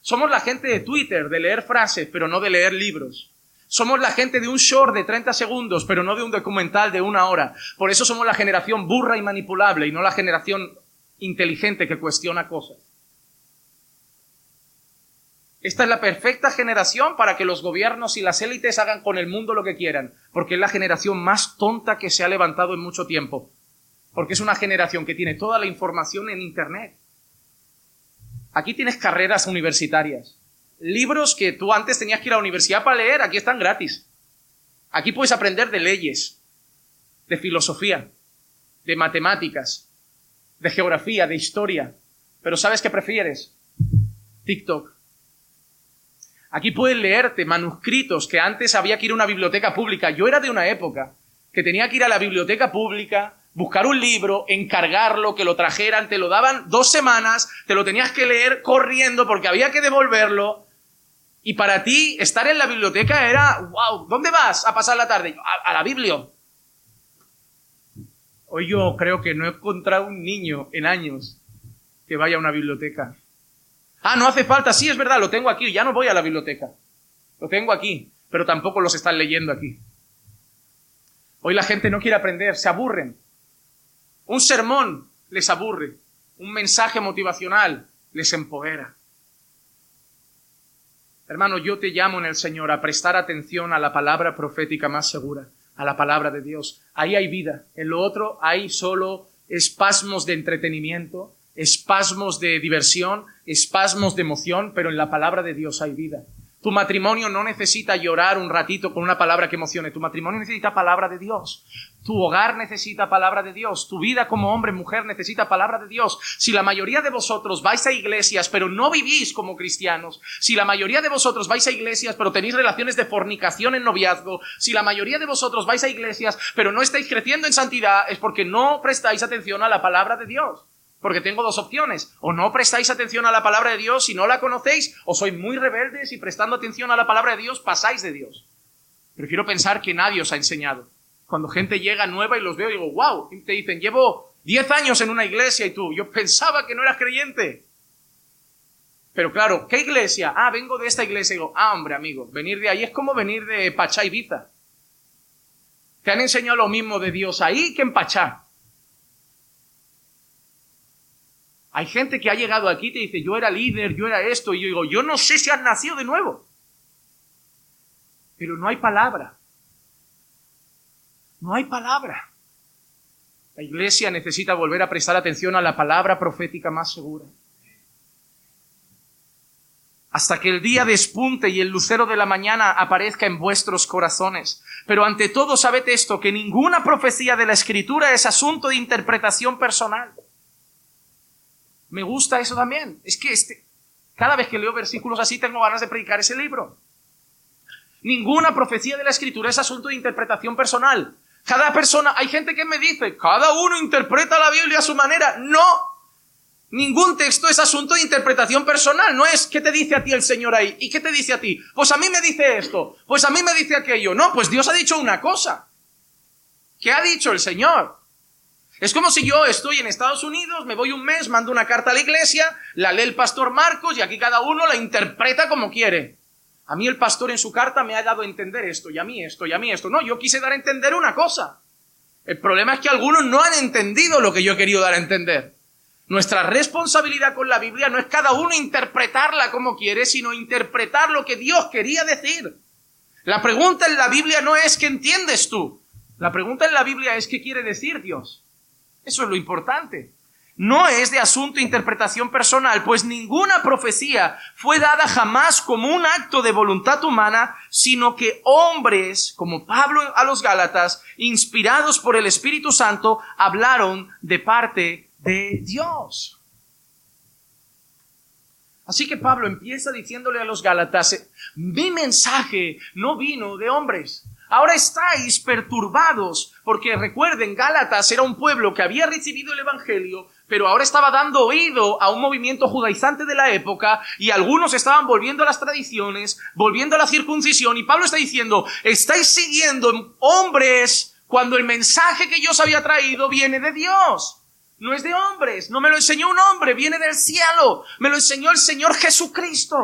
Somos la gente de Twitter, de leer frases, pero no de leer libros. Somos la gente de un short de 30 segundos, pero no de un documental de una hora. Por eso somos la generación burra y manipulable y no la generación inteligente que cuestiona cosas. Esta es la perfecta generación para que los gobiernos y las élites hagan con el mundo lo que quieran, porque es la generación más tonta que se ha levantado en mucho tiempo porque es una generación que tiene toda la información en Internet. Aquí tienes carreras universitarias, libros que tú antes tenías que ir a la universidad para leer, aquí están gratis. Aquí puedes aprender de leyes, de filosofía, de matemáticas, de geografía, de historia. Pero ¿sabes qué prefieres? TikTok. Aquí puedes leerte manuscritos que antes había que ir a una biblioteca pública. Yo era de una época que tenía que ir a la biblioteca pública, buscar un libro, encargarlo, que lo trajeran, te lo daban dos semanas, te lo tenías que leer corriendo porque había que devolverlo. Y para ti estar en la biblioteca era, wow, ¿dónde vas a pasar la tarde? A, la Biblia. Hoy yo creo que no he encontrado un niño en años que vaya a una biblioteca. Ah, no hace falta, sí es verdad, lo tengo aquí, ya no voy a la biblioteca. Lo tengo aquí, pero tampoco los están leyendo aquí. Hoy la gente no quiere aprender, se aburren. Un sermón les aburre, un mensaje motivacional les empodera. Hermano, yo te llamo en el Señor a prestar atención a la palabra profética más segura, a la palabra de Dios. Ahí hay vida. En lo otro hay solo espasmos de entretenimiento, espasmos de diversión, espasmos de emoción, pero en la palabra de Dios hay vida. Tu matrimonio no necesita llorar un ratito con una palabra que emocione. Tu matrimonio necesita palabra de Dios. Tu hogar necesita palabra de Dios. Tu vida como hombre, mujer necesita palabra de Dios. Si la mayoría de vosotros vais a iglesias pero no vivís como cristianos, si la mayoría de vosotros vais a iglesias pero tenéis relaciones de fornicación en noviazgo, si la mayoría de vosotros vais a iglesias pero no estáis creciendo en santidad, es porque no prestáis atención a la palabra de Dios. Porque tengo dos opciones. O no prestáis atención a la palabra de Dios si no la conocéis, o sois muy rebeldes y prestando atención a la palabra de Dios pasáis de Dios. Prefiero pensar que nadie os ha enseñado. Cuando gente llega nueva y los veo, digo, wow, y te dicen, llevo 10 años en una iglesia y tú, yo pensaba que no eras creyente. Pero claro, ¿qué iglesia? Ah, vengo de esta iglesia. Y digo, ah, hombre, amigo, venir de ahí es como venir de Pachá Ibiza. Te han enseñado lo mismo de Dios ahí que en Pachá. Hay gente que ha llegado aquí y te dice, yo era líder, yo era esto, y yo digo, yo no sé si has nacido de nuevo. Pero no hay palabra. No hay palabra. La iglesia necesita volver a prestar atención a la palabra profética más segura. Hasta que el día despunte y el lucero de la mañana aparezca en vuestros corazones. Pero ante todo sabed esto, que ninguna profecía de la escritura es asunto de interpretación personal me gusta eso también. Es que este, cada vez que leo versículos así tengo ganas de predicar ese libro. Ninguna profecía de la escritura es asunto de interpretación personal. Cada persona, hay gente que me dice, cada uno interpreta la Biblia a su manera. No. Ningún texto es asunto de interpretación personal. No es qué te dice a ti el Señor ahí y qué te dice a ti. Pues a mí me dice esto, pues a mí me dice aquello. No, pues Dios ha dicho una cosa. ¿Qué ha dicho el Señor? Es como si yo estoy en Estados Unidos, me voy un mes, mando una carta a la iglesia, la lee el pastor Marcos y aquí cada uno la interpreta como quiere. A mí el pastor en su carta me ha dado a entender esto y a mí esto y a mí esto. No, yo quise dar a entender una cosa. El problema es que algunos no han entendido lo que yo he querido dar a entender. Nuestra responsabilidad con la Biblia no es cada uno interpretarla como quiere, sino interpretar lo que Dios quería decir. La pregunta en la Biblia no es ¿qué entiendes tú? La pregunta en la Biblia es ¿qué quiere decir Dios? Eso es lo importante. No es de asunto interpretación personal, pues ninguna profecía fue dada jamás como un acto de voluntad humana, sino que hombres, como Pablo a los Gálatas, inspirados por el Espíritu Santo, hablaron de parte de Dios. Así que Pablo empieza diciéndole a los Gálatas, mi mensaje no vino de hombres, Ahora estáis perturbados, porque recuerden, Gálatas era un pueblo que había recibido el Evangelio, pero ahora estaba dando oído a un movimiento judaizante de la época y algunos estaban volviendo a las tradiciones, volviendo a la circuncisión, y Pablo está diciendo, estáis siguiendo hombres cuando el mensaje que yo os había traído viene de Dios. No es de hombres, no me lo enseñó un hombre, viene del cielo, me lo enseñó el Señor Jesucristo.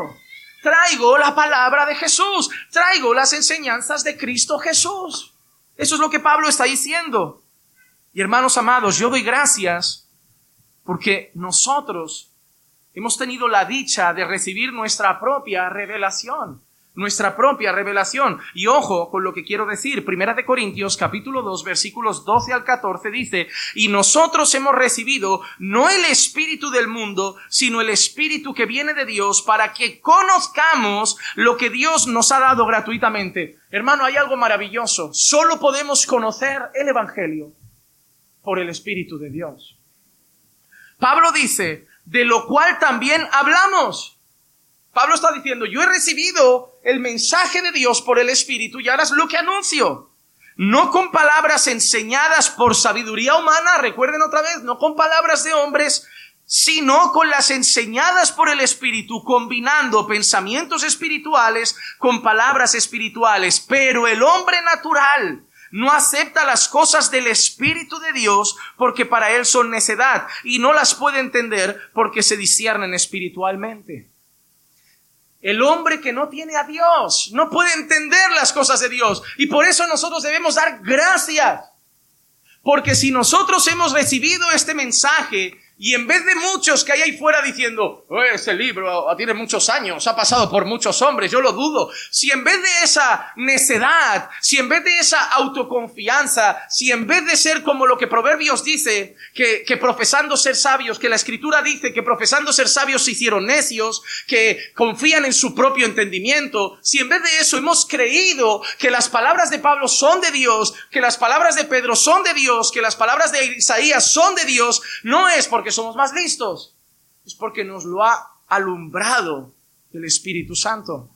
Traigo la palabra de Jesús, traigo las enseñanzas de Cristo Jesús. Eso es lo que Pablo está diciendo. Y hermanos amados, yo doy gracias porque nosotros hemos tenido la dicha de recibir nuestra propia revelación nuestra propia revelación. Y ojo con lo que quiero decir. Primera de Corintios capítulo 2 versículos 12 al 14 dice, y nosotros hemos recibido no el espíritu del mundo, sino el espíritu que viene de Dios para que conozcamos lo que Dios nos ha dado gratuitamente. Hermano, hay algo maravilloso. Solo podemos conocer el Evangelio por el Espíritu de Dios. Pablo dice, de lo cual también hablamos Pablo está diciendo, yo he recibido el mensaje de Dios por el Espíritu y ahora es lo que anuncio. No con palabras enseñadas por sabiduría humana, recuerden otra vez, no con palabras de hombres, sino con las enseñadas por el Espíritu, combinando pensamientos espirituales con palabras espirituales. Pero el hombre natural no acepta las cosas del Espíritu de Dios porque para él son necedad y no las puede entender porque se disciernen espiritualmente. El hombre que no tiene a Dios no puede entender las cosas de Dios y por eso nosotros debemos dar gracias. Porque si nosotros hemos recibido este mensaje y en vez de muchos que hay ahí fuera diciendo, oh, ese libro tiene muchos años, ha pasado por muchos hombres, yo lo dudo. Si en vez de esa necedad, si en vez de esa autoconfianza, si en vez de ser como lo que Proverbios dice, que, que profesando ser sabios, que la Escritura dice que profesando ser sabios se hicieron necios, que confían en su propio entendimiento, si en vez de eso hemos creído que las palabras de Pablo son de Dios, que las palabras de Pedro son de Dios, que las palabras de Isaías son de Dios, no es porque somos más listos, es porque nos lo ha alumbrado el Espíritu Santo.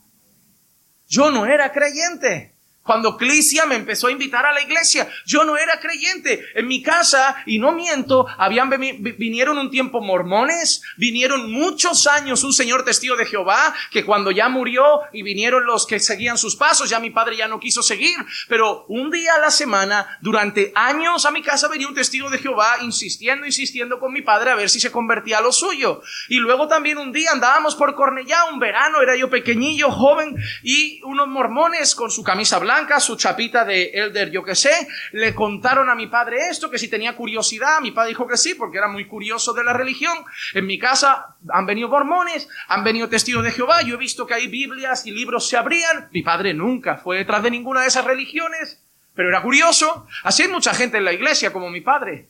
Yo no era creyente. Cuando Clicia me empezó a invitar a la iglesia, yo no era creyente. En mi casa, y no miento, habían vinieron un tiempo mormones, vinieron muchos años un señor testigo de Jehová, que cuando ya murió y vinieron los que seguían sus pasos, ya mi padre ya no quiso seguir, pero un día a la semana, durante años a mi casa venía un testigo de Jehová insistiendo, insistiendo con mi padre a ver si se convertía a lo suyo. Y luego también un día andábamos por Cornellá, un verano, era yo pequeñillo, joven, y unos mormones con su camisa blanca, su chapita de elder, yo que sé, le contaron a mi padre esto, que si tenía curiosidad, mi padre dijo que sí, porque era muy curioso de la religión. En mi casa han venido mormones, han venido testigos de Jehová, yo he visto que hay Biblias y libros se abrían. Mi padre nunca fue detrás de ninguna de esas religiones, pero era curioso. Así hay mucha gente en la iglesia como mi padre,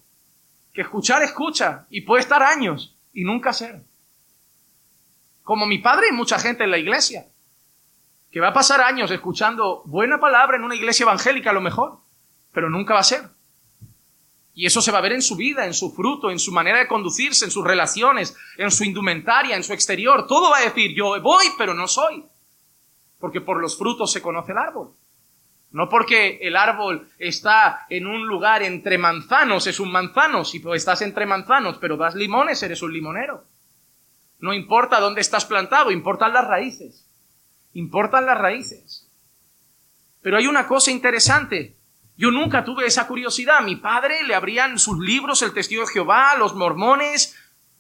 que escuchar escucha y puede estar años y nunca ser. Como mi padre hay mucha gente en la iglesia que va a pasar años escuchando buena palabra en una iglesia evangélica a lo mejor, pero nunca va a ser. Y eso se va a ver en su vida, en su fruto, en su manera de conducirse, en sus relaciones, en su indumentaria, en su exterior. Todo va a decir, yo voy, pero no soy. Porque por los frutos se conoce el árbol. No porque el árbol está en un lugar entre manzanos, es un manzano. Si estás entre manzanos, pero das limones, eres un limonero. No importa dónde estás plantado, importan las raíces. Importan las raíces. Pero hay una cosa interesante. Yo nunca tuve esa curiosidad. Mi padre le abrían sus libros, el testigo de Jehová, los mormones,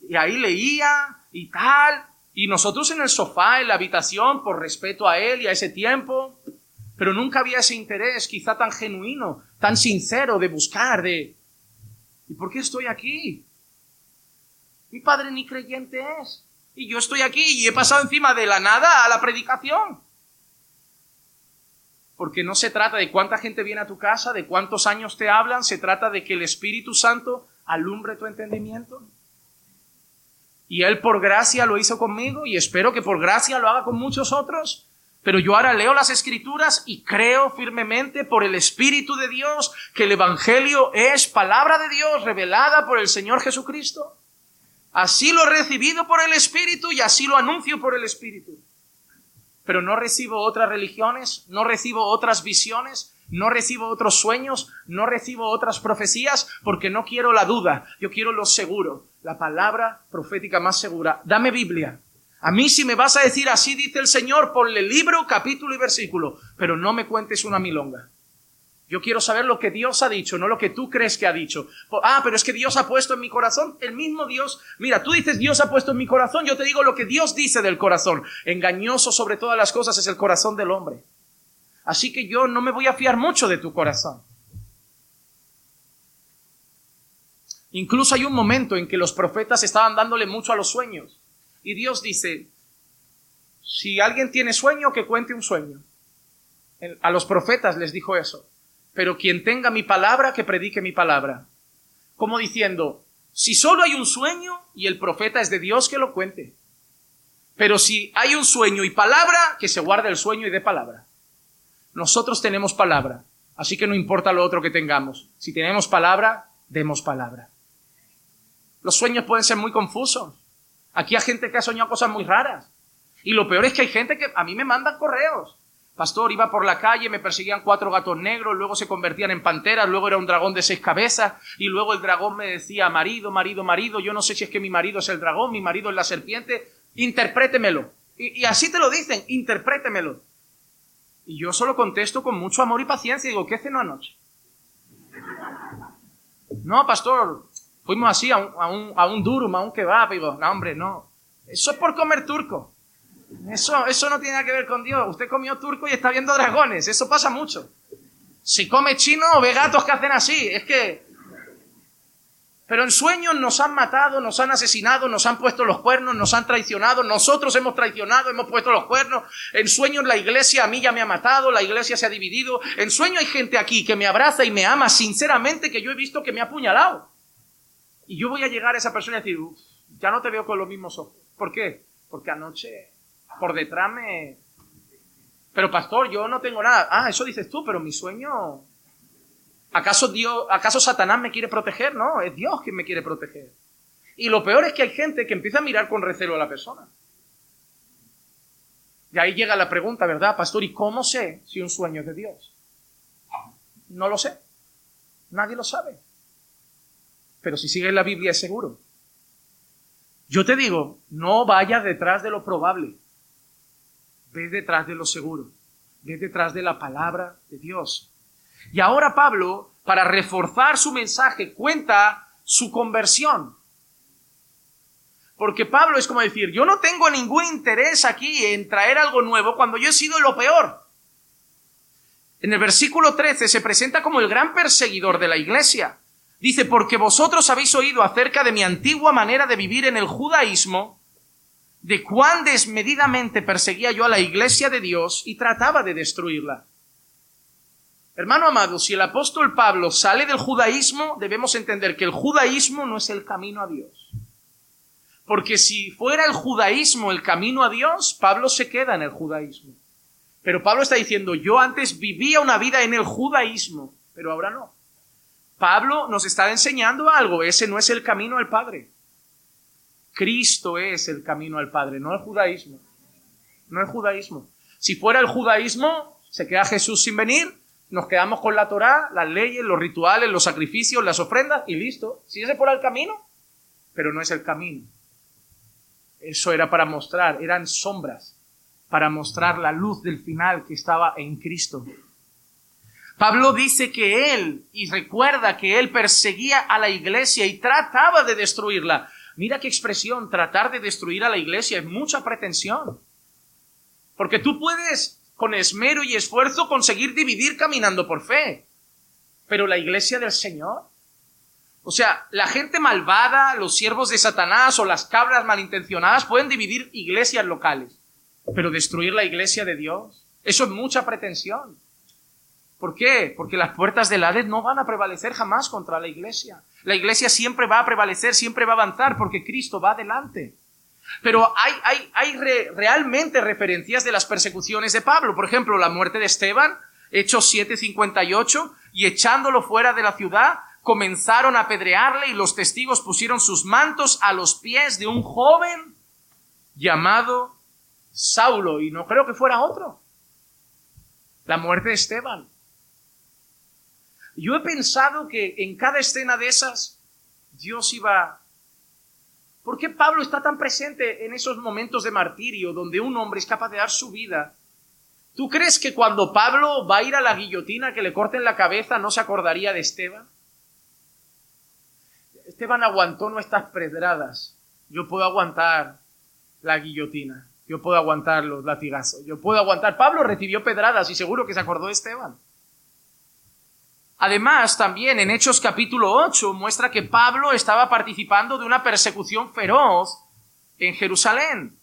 y ahí leía y tal. Y nosotros en el sofá, en la habitación, por respeto a él y a ese tiempo. Pero nunca había ese interés, quizá tan genuino, tan sincero de buscar, de... ¿Y por qué estoy aquí? Mi padre ni creyente es. Y yo estoy aquí y he pasado encima de la nada a la predicación. Porque no se trata de cuánta gente viene a tu casa, de cuántos años te hablan, se trata de que el Espíritu Santo alumbre tu entendimiento. Y Él por gracia lo hizo conmigo y espero que por gracia lo haga con muchos otros. Pero yo ahora leo las escrituras y creo firmemente por el Espíritu de Dios que el Evangelio es palabra de Dios revelada por el Señor Jesucristo. Así lo he recibido por el Espíritu y así lo anuncio por el Espíritu. Pero no recibo otras religiones, no recibo otras visiones, no recibo otros sueños, no recibo otras profecías, porque no quiero la duda, yo quiero lo seguro, la palabra profética más segura. Dame Biblia. A mí si me vas a decir así dice el Señor, ponle libro, capítulo y versículo, pero no me cuentes una milonga. Yo quiero saber lo que Dios ha dicho, no lo que tú crees que ha dicho. Ah, pero es que Dios ha puesto en mi corazón, el mismo Dios. Mira, tú dices Dios ha puesto en mi corazón, yo te digo lo que Dios dice del corazón. Engañoso sobre todas las cosas es el corazón del hombre. Así que yo no me voy a fiar mucho de tu corazón. Incluso hay un momento en que los profetas estaban dándole mucho a los sueños. Y Dios dice, si alguien tiene sueño, que cuente un sueño. A los profetas les dijo eso pero quien tenga mi palabra, que predique mi palabra. Como diciendo, si solo hay un sueño y el profeta es de Dios, que lo cuente. Pero si hay un sueño y palabra, que se guarde el sueño y dé palabra. Nosotros tenemos palabra, así que no importa lo otro que tengamos. Si tenemos palabra, demos palabra. Los sueños pueden ser muy confusos. Aquí hay gente que ha soñado cosas muy raras. Y lo peor es que hay gente que a mí me manda correos. Pastor, iba por la calle, me perseguían cuatro gatos negros, luego se convertían en panteras, luego era un dragón de seis cabezas, y luego el dragón me decía, marido, marido, marido, yo no sé si es que mi marido es el dragón, mi marido es la serpiente, interprétemelo. Y, y así te lo dicen, interprétemelo. Y yo solo contesto con mucho amor y paciencia y digo, ¿qué cenó anoche? No, pastor, fuimos así a un, a a un durum, a un kebab. digo, no, hombre, no. Eso es por comer turco. Eso, eso no tiene nada que ver con Dios. Usted comió turco y está viendo dragones. Eso pasa mucho. Si come chino, ve gatos que hacen así. Es que pero en sueños nos han matado, nos han asesinado, nos han puesto los cuernos, nos han traicionado, nosotros hemos traicionado, hemos puesto los cuernos. En sueños la iglesia a mí ya me ha matado, la iglesia se ha dividido. En sueño hay gente aquí que me abraza y me ama sinceramente que yo he visto que me ha apuñalado. Y yo voy a llegar a esa persona y decir, ya no te veo con los mismos ojos. ¿Por qué? Porque anoche por detrás me... Pero pastor, yo no tengo nada. Ah, eso dices tú, pero mi sueño ¿Acaso Dios, acaso Satanás me quiere proteger? No, es Dios quien me quiere proteger. Y lo peor es que hay gente que empieza a mirar con recelo a la persona. Y ahí llega la pregunta, ¿verdad, pastor? ¿Y cómo sé si un sueño es de Dios? No lo sé. Nadie lo sabe. Pero si sigues la Biblia es seguro. Yo te digo, no vayas detrás de lo probable. Ve detrás de lo seguro. Ve detrás de la palabra de Dios. Y ahora Pablo, para reforzar su mensaje, cuenta su conversión. Porque Pablo es como decir, yo no tengo ningún interés aquí en traer algo nuevo cuando yo he sido lo peor. En el versículo 13 se presenta como el gran perseguidor de la iglesia. Dice, porque vosotros habéis oído acerca de mi antigua manera de vivir en el judaísmo, de cuán desmedidamente perseguía yo a la iglesia de Dios y trataba de destruirla. Hermano amado, si el apóstol Pablo sale del judaísmo, debemos entender que el judaísmo no es el camino a Dios. Porque si fuera el judaísmo el camino a Dios, Pablo se queda en el judaísmo. Pero Pablo está diciendo, yo antes vivía una vida en el judaísmo, pero ahora no. Pablo nos está enseñando algo, ese no es el camino al Padre. Cristo es el camino al Padre, no el judaísmo. No el judaísmo. Si fuera el judaísmo, se queda Jesús sin venir, nos quedamos con la Torá, las leyes, los rituales, los sacrificios, las ofrendas y listo. Si ese fuera el camino, pero no es el camino. Eso era para mostrar, eran sombras, para mostrar la luz del final que estaba en Cristo. Pablo dice que él, y recuerda que él perseguía a la iglesia y trataba de destruirla. Mira qué expresión, tratar de destruir a la iglesia es mucha pretensión. Porque tú puedes con esmero y esfuerzo conseguir dividir caminando por fe. Pero la iglesia del Señor. O sea, la gente malvada, los siervos de Satanás o las cabras malintencionadas pueden dividir iglesias locales. Pero destruir la iglesia de Dios, eso es mucha pretensión. ¿Por qué? Porque las puertas del Hades no van a prevalecer jamás contra la iglesia. La iglesia siempre va a prevalecer, siempre va a avanzar, porque Cristo va adelante. Pero hay, hay, hay realmente referencias de las persecuciones de Pablo. Por ejemplo, la muerte de Esteban, Hechos 7:58, y echándolo fuera de la ciudad, comenzaron a apedrearle y los testigos pusieron sus mantos a los pies de un joven llamado Saulo, y no creo que fuera otro. La muerte de Esteban. Yo he pensado que en cada escena de esas, Dios iba ¿Por qué Pablo está tan presente en esos momentos de martirio donde un hombre es capaz de dar su vida? ¿Tú crees que cuando Pablo va a ir a la guillotina que le corten la cabeza no se acordaría de Esteban? Esteban aguantó nuestras pedradas. Yo puedo aguantar la guillotina. Yo puedo aguantar los latigazos. Yo puedo aguantar. Pablo recibió pedradas y seguro que se acordó de Esteban. Además, también en Hechos capítulo 8 muestra que Pablo estaba participando de una persecución feroz en Jerusalén.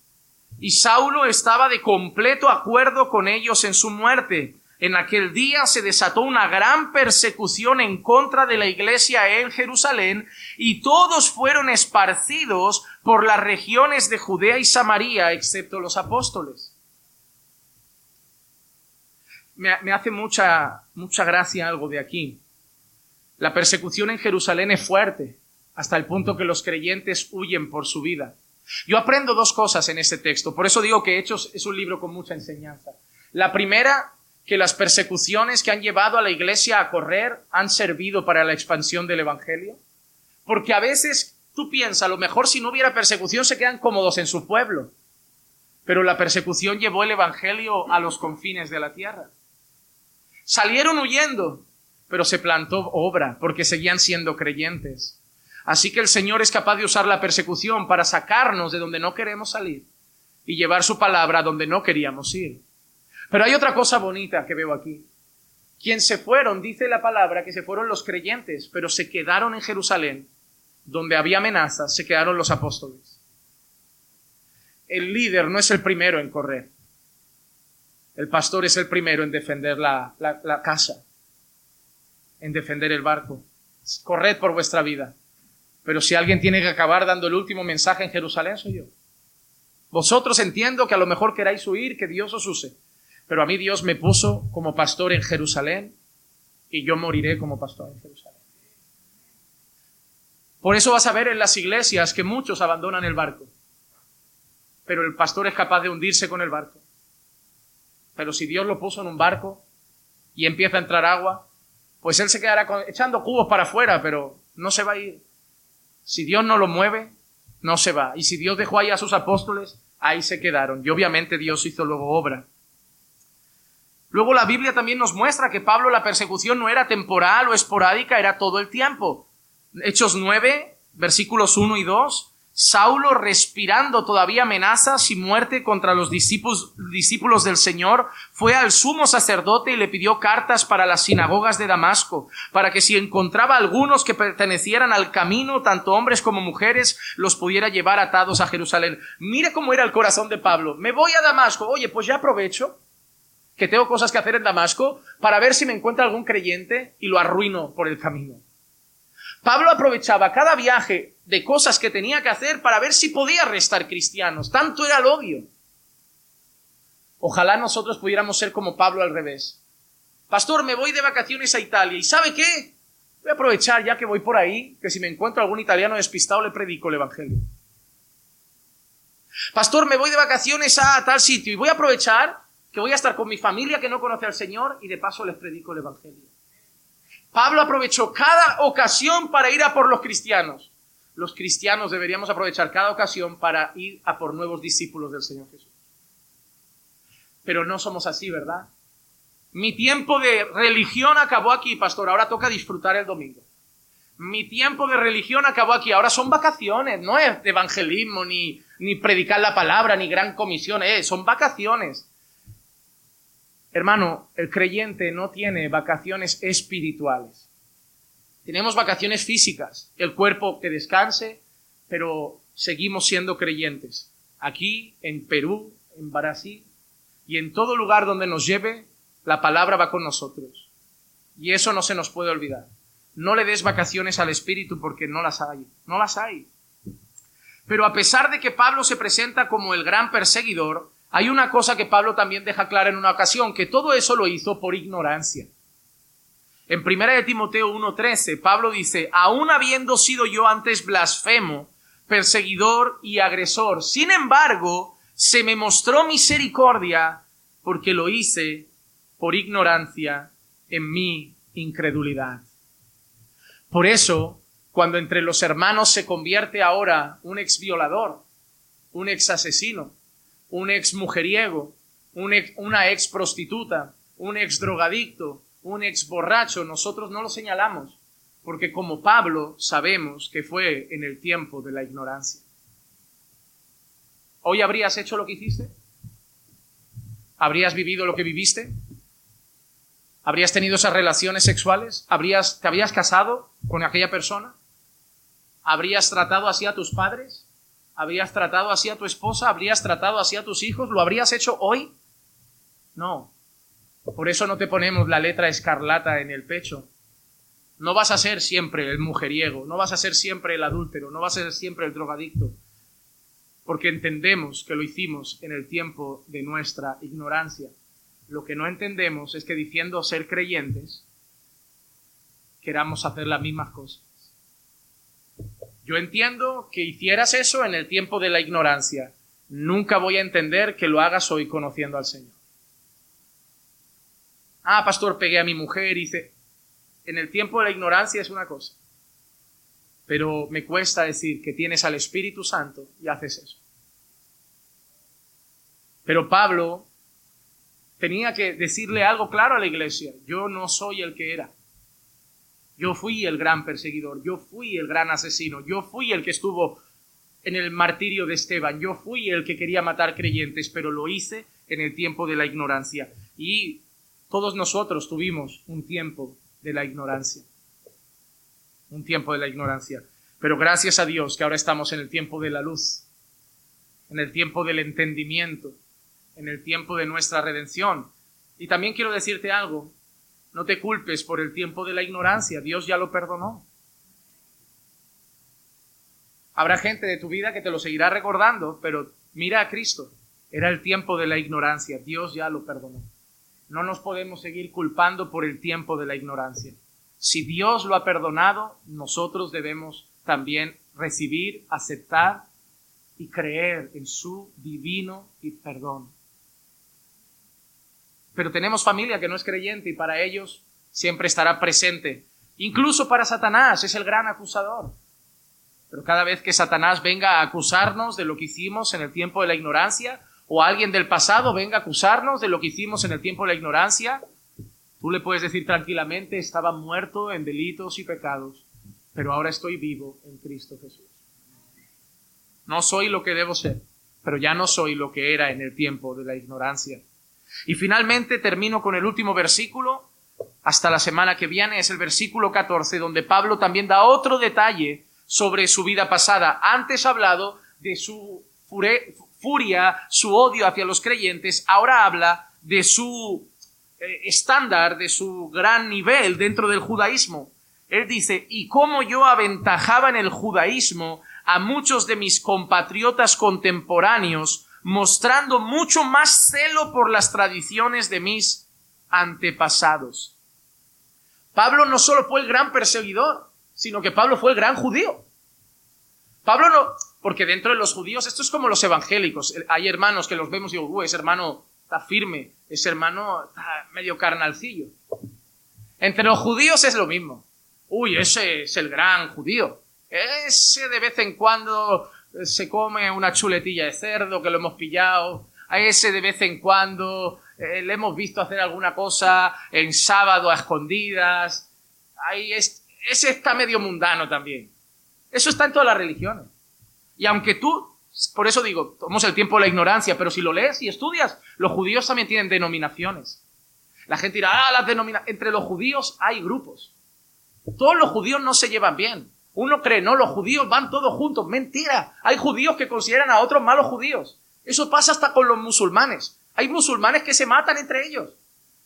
Y Saulo estaba de completo acuerdo con ellos en su muerte. En aquel día se desató una gran persecución en contra de la iglesia en Jerusalén y todos fueron esparcidos por las regiones de Judea y Samaria, excepto los apóstoles me, hace mucha, mucha gracia algo de aquí. La persecución en Jerusalén es fuerte, hasta el punto que los creyentes huyen por su vida. Yo aprendo dos cosas en este texto, por eso digo que Hechos es un libro con mucha enseñanza. La primera, que las persecuciones que han llevado a la iglesia a correr han servido para la expansión del Evangelio. Porque a veces tú piensas, a lo mejor si no hubiera persecución se quedan cómodos en su pueblo. Pero la persecución llevó el Evangelio a los confines de la tierra salieron huyendo. pero se plantó obra porque seguían siendo creyentes. Así que el Señor es capaz de usar la persecución para sacarnos de donde no queremos salir y llevar su palabra donde no queríamos ir. Pero hay otra cosa bonita que veo aquí. Quien se fueron, dice la palabra, que se fueron los creyentes, pero se quedaron en Jerusalén, donde había amenazas, se quedaron los apóstoles. El líder no es el primero en correr. El pastor es el primero en defender la, casa, en defender el barco. Corred por vuestra vida. Pero si alguien tiene que acabar dando el último mensaje en Jerusalén, soy yo. Vosotros entiendo que a lo mejor queráis huir, que Dios os use. Pero a mí Dios me puso como pastor en Jerusalén y yo moriré como pastor en Jerusalén. Por eso vas a ver en las iglesias que muchos abandonan el barco. Pero el pastor es capaz de hundirse con el barco. Pero si Dios lo puso en un barco y empieza a entrar agua, pues él se quedará echando cubos para afuera, pero no se va a ir. Si Dios no lo mueve, no se va. Y si Dios dejó ahí a sus apóstoles, ahí se quedaron. Y obviamente Dios hizo luego obra. Luego la Biblia también nos muestra que Pablo la persecución no era temporal o esporádica, era todo el tiempo. Hechos 9, versículos 1 y 2. Saulo, respirando todavía amenazas y muerte contra los discípulos, del Señor, fue al sumo sacerdote y le pidió cartas para las sinagogas de Damasco, para que si encontraba algunos que pertenecieran al camino, tanto hombres como mujeres, los pudiera llevar atados a Jerusalén. Mire cómo era el corazón de Pablo. Me voy a Damasco. Oye, pues ya aprovecho que tengo cosas que hacer en Damasco para ver si me encuentra algún creyente y lo arruino por el camino. Pablo aprovechaba cada viaje de cosas que tenía que hacer para ver si podía restar cristianos. Tanto era el odio. Ojalá nosotros pudiéramos ser como Pablo al revés. Pastor, me voy de vacaciones a Italia y ¿sabe qué? Voy a aprovechar ya que voy por ahí, que si me encuentro algún italiano despistado le predico el Evangelio. Pastor, me voy de vacaciones a tal sitio y voy a aprovechar que voy a estar con mi familia que no conoce al Señor y de paso les predico el Evangelio. Pablo aprovechó cada ocasión para ir a por los cristianos. Los cristianos deberíamos aprovechar cada ocasión para ir a por nuevos discípulos del Señor Jesús. Pero no somos así, ¿verdad? Mi tiempo de religión acabó aquí, pastor. Ahora toca disfrutar el domingo. Mi tiempo de religión acabó aquí. Ahora son vacaciones. No es evangelismo, ni, ni predicar la palabra, ni gran comisión. Eh, son vacaciones. Hermano, el creyente no tiene vacaciones espirituales. Tenemos vacaciones físicas, el cuerpo que descanse, pero seguimos siendo creyentes. Aquí, en Perú, en Brasil y en todo lugar donde nos lleve, la palabra va con nosotros. Y eso no se nos puede olvidar. No le des vacaciones al Espíritu porque no las hay. No las hay. Pero a pesar de que Pablo se presenta como el gran perseguidor, hay una cosa que Pablo también deja clara en una ocasión, que todo eso lo hizo por ignorancia. En 1 de Timoteo 1.13, Pablo dice, aún habiendo sido yo antes blasfemo, perseguidor y agresor, sin embargo, se me mostró misericordia porque lo hice por ignorancia en mi incredulidad. Por eso, cuando entre los hermanos se convierte ahora un ex violador, un ex asesino, un ex mujeriego, una ex prostituta, un ex drogadicto, un ex borracho, nosotros no lo señalamos, porque como Pablo sabemos que fue en el tiempo de la ignorancia. ¿Hoy habrías hecho lo que hiciste? ¿Habrías vivido lo que viviste? ¿Habrías tenido esas relaciones sexuales? ¿Habrías, ¿Te habrías casado con aquella persona? ¿Habrías tratado así a tus padres? ¿Habrías tratado así a tu esposa? ¿Habrías tratado así a tus hijos? ¿Lo habrías hecho hoy? No. Por eso no te ponemos la letra escarlata en el pecho. No vas a ser siempre el mujeriego, no vas a ser siempre el adúltero, no vas a ser siempre el drogadicto, porque entendemos que lo hicimos en el tiempo de nuestra ignorancia. Lo que no entendemos es que diciendo ser creyentes, queramos hacer las mismas cosas. Yo entiendo que hicieras eso en el tiempo de la ignorancia. Nunca voy a entender que lo hagas hoy conociendo al Señor. Ah, pastor, pegué a mi mujer, hice... En el tiempo de la ignorancia es una cosa. Pero me cuesta decir que tienes al Espíritu Santo y haces eso. Pero Pablo tenía que decirle algo claro a la iglesia. Yo no soy el que era. Yo fui el gran perseguidor, yo fui el gran asesino, yo fui el que estuvo en el martirio de Esteban, yo fui el que quería matar creyentes, pero lo hice en el tiempo de la ignorancia. Y todos nosotros tuvimos un tiempo de la ignorancia. Un tiempo de la ignorancia. Pero gracias a Dios que ahora estamos en el tiempo de la luz, en el tiempo del entendimiento, en el tiempo de nuestra redención. Y también quiero decirte algo, no te culpes por el tiempo de la ignorancia, Dios ya lo perdonó. Habrá gente de tu vida que te lo seguirá recordando, pero mira a Cristo, era el tiempo de la ignorancia, Dios ya lo perdonó. No nos podemos seguir culpando por el tiempo de la ignorancia. Si Dios lo ha perdonado, nosotros debemos también recibir, aceptar y creer en su divino y perdón. Pero tenemos familia que no es creyente y para ellos siempre estará presente. Incluso para Satanás es el gran acusador. Pero cada vez que Satanás venga a acusarnos de lo que hicimos en el tiempo de la ignorancia, o alguien del pasado venga a acusarnos de lo que hicimos en el tiempo de la ignorancia, tú le puedes decir tranquilamente, estaba muerto en delitos y pecados, pero ahora estoy vivo en Cristo Jesús. No soy lo que debo ser, pero ya no soy lo que era en el tiempo de la ignorancia. Y finalmente termino con el último versículo, hasta la semana que viene, es el versículo 14, donde Pablo también da otro detalle sobre su vida pasada. Antes ha hablado de su furia, su odio hacia los creyentes, ahora habla de su eh, estándar, de su gran nivel dentro del judaísmo. Él dice, y cómo yo aventajaba en el judaísmo a muchos de mis compatriotas contemporáneos, mostrando mucho más celo por las tradiciones de mis antepasados. Pablo no solo fue el gran perseguidor, sino que Pablo fue el gran judío. Pablo no, porque dentro de los judíos, esto es como los evangélicos. Hay hermanos que los vemos y digo, ese hermano está firme, ese hermano está medio carnalcillo. Entre los judíos es lo mismo. Uy, ese es el gran judío. Ese de vez en cuando eh, se come una chuletilla de cerdo que lo hemos pillado. A ese de vez en cuando eh, le hemos visto hacer alguna cosa en sábado a escondidas. Ahí es, ese está medio mundano también. Eso está en todas las religiones. Y aunque tú, por eso digo, tomamos el tiempo de la ignorancia, pero si lo lees y estudias, los judíos también tienen denominaciones. La gente dirá, ah, las denominaciones. Entre los judíos hay grupos. Todos los judíos no se llevan bien. Uno cree, no, los judíos van todos juntos. Mentira. Hay judíos que consideran a otros malos judíos. Eso pasa hasta con los musulmanes. Hay musulmanes que se matan entre ellos.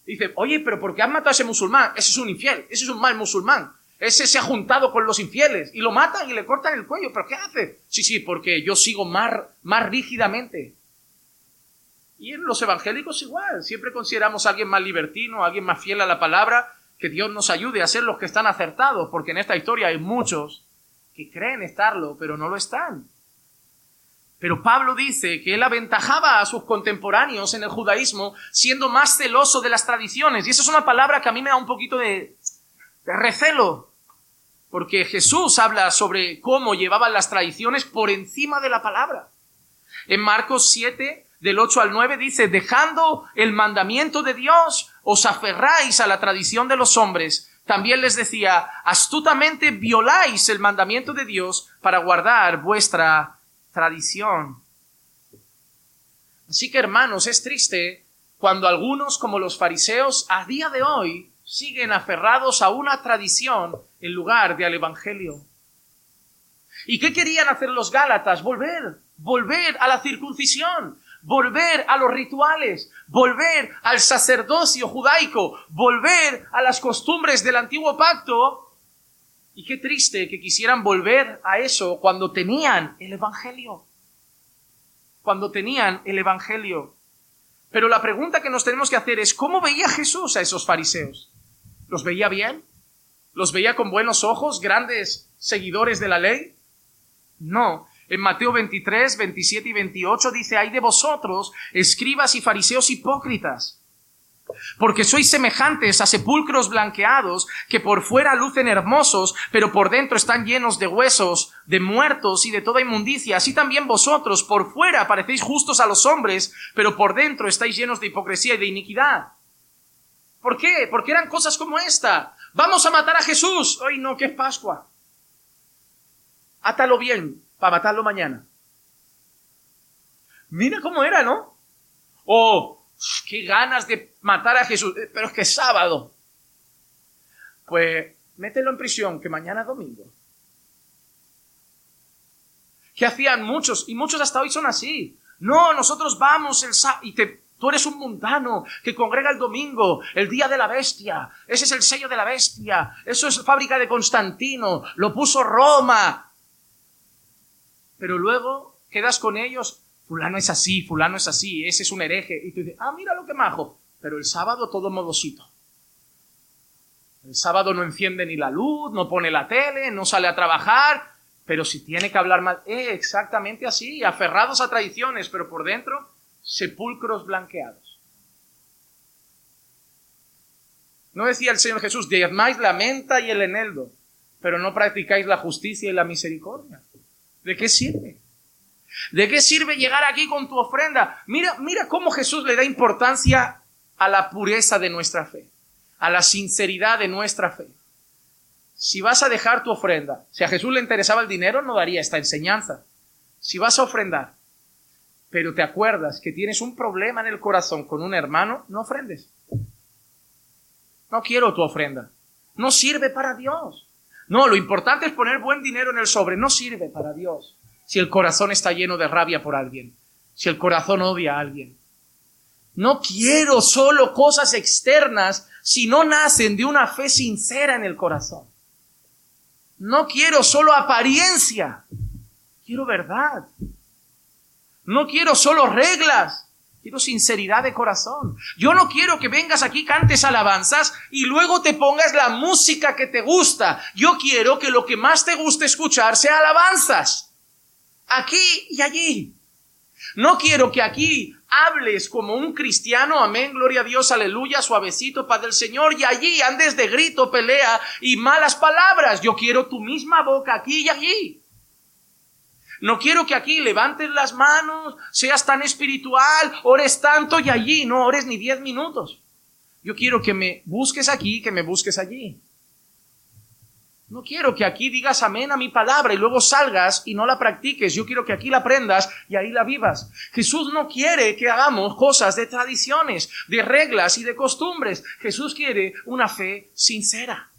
Dice, oye, pero ¿por qué has matado a ese musulmán? Ese es un infiel, ese es un mal musulmán. Ese se ha juntado con los infieles y lo matan y le cortan el cuello. ¿Pero qué hace? Sí, sí, porque yo sigo más, más rígidamente. Y en los evangélicos igual. Siempre consideramos a alguien más libertino, a alguien más fiel a la palabra. Que Dios nos ayude a ser los que están acertados, porque en esta historia hay muchos que creen estarlo, pero no lo están. Pero Pablo dice que él aventajaba a sus contemporáneos en el judaísmo siendo más celoso de las tradiciones. Y esa es una palabra que a mí me da un poquito de, de recelo porque Jesús habla sobre cómo llevaban las tradiciones por encima de la palabra. En Marcos 7, del 8 al 9, dice, dejando el mandamiento de Dios, os aferráis a la tradición de los hombres. También les decía, astutamente violáis el mandamiento de Dios para guardar vuestra tradición. Así que hermanos, es triste cuando algunos como los fariseos a día de hoy siguen aferrados a una tradición en lugar de al Evangelio. ¿Y qué querían hacer los Gálatas? Volver, volver a la circuncisión, volver a los rituales, volver al sacerdocio judaico, volver a las costumbres del antiguo pacto. Y qué triste que quisieran volver a eso cuando tenían el Evangelio. Cuando tenían el Evangelio. Pero la pregunta que nos tenemos que hacer es, ¿cómo veía Jesús a esos fariseos? ¿Los veía bien? ¿Los veía con buenos ojos, grandes seguidores de la ley? No. En Mateo 23, 27 y 28 dice, hay de vosotros, escribas y fariseos hipócritas, porque sois semejantes a sepulcros blanqueados que por fuera lucen hermosos, pero por dentro están llenos de huesos, de muertos y de toda inmundicia. Así también vosotros por fuera parecéis justos a los hombres, pero por dentro estáis llenos de hipocresía y de iniquidad. ¿Por qué? Porque eran cosas como esta. Vamos a matar a Jesús. Hoy no, que es Pascua. Átalo bien para matarlo mañana. Mira cómo era, ¿no? Oh, qué ganas de matar a Jesús. Eh, pero es que es sábado. Pues mételo en prisión, que mañana es domingo. Que hacían muchos, y muchos hasta hoy son así. No, nosotros vamos el sábado y te, tú eres un mundano que congrega el domingo, el día de la bestia. Ese es el sello de la bestia. Eso es fábrica de Constantino. Lo puso Roma. Pero luego quedas con ellos. Fulano es así, fulano es así, ese es un hereje. Y tú dices, ah, mira lo que majo. Pero el sábado todo modosito. El sábado no enciende ni la luz, no pone la tele, no sale a trabajar, pero si tiene que hablar mal, eh, exactamente así, aferrados a tradiciones, pero por dentro, sepulcros blanqueados. No decía el Señor Jesús, diezmáis la menta y el eneldo, pero no practicáis la justicia y la misericordia. ¿De qué sirve? ¿De qué sirve llegar aquí con tu ofrenda? Mira, mira cómo Jesús le da importancia a la pureza de nuestra fe a la sinceridad de nuestra fe. Si vas a dejar tu ofrenda, si a Jesús le interesaba el dinero, no daría esta enseñanza. Si vas a ofrendar, pero te acuerdas que tienes un problema en el corazón con un hermano, no ofrendes. No quiero tu ofrenda. No sirve para Dios. No, lo importante es poner buen dinero en el sobre. No sirve para Dios. Si el corazón está lleno de rabia por alguien. Si el corazón odia a alguien. No quiero solo cosas externas si no nacen de una fe sincera en el corazón. No quiero solo apariencia, quiero verdad. No quiero solo reglas, quiero sinceridad de corazón. Yo no quiero que vengas aquí, cantes alabanzas y luego te pongas la música que te gusta. Yo quiero que lo que más te guste escuchar sea alabanzas. Aquí y allí. No quiero que aquí hables como un cristiano, amén, gloria a Dios, aleluya, suavecito, Padre del Señor, y allí andes de grito, pelea y malas palabras. Yo quiero tu misma boca aquí y allí. No quiero que aquí levantes las manos, seas tan espiritual, ores tanto y allí no ores ni diez minutos. Yo quiero que me busques aquí, que me busques allí. No quiero que aquí digas amén a mi palabra y luego salgas y no la practiques. Yo quiero que aquí la aprendas y ahí la vivas. Jesús no quiere que hagamos cosas de tradiciones, de reglas y de costumbres. Jesús quiere una fe sincera,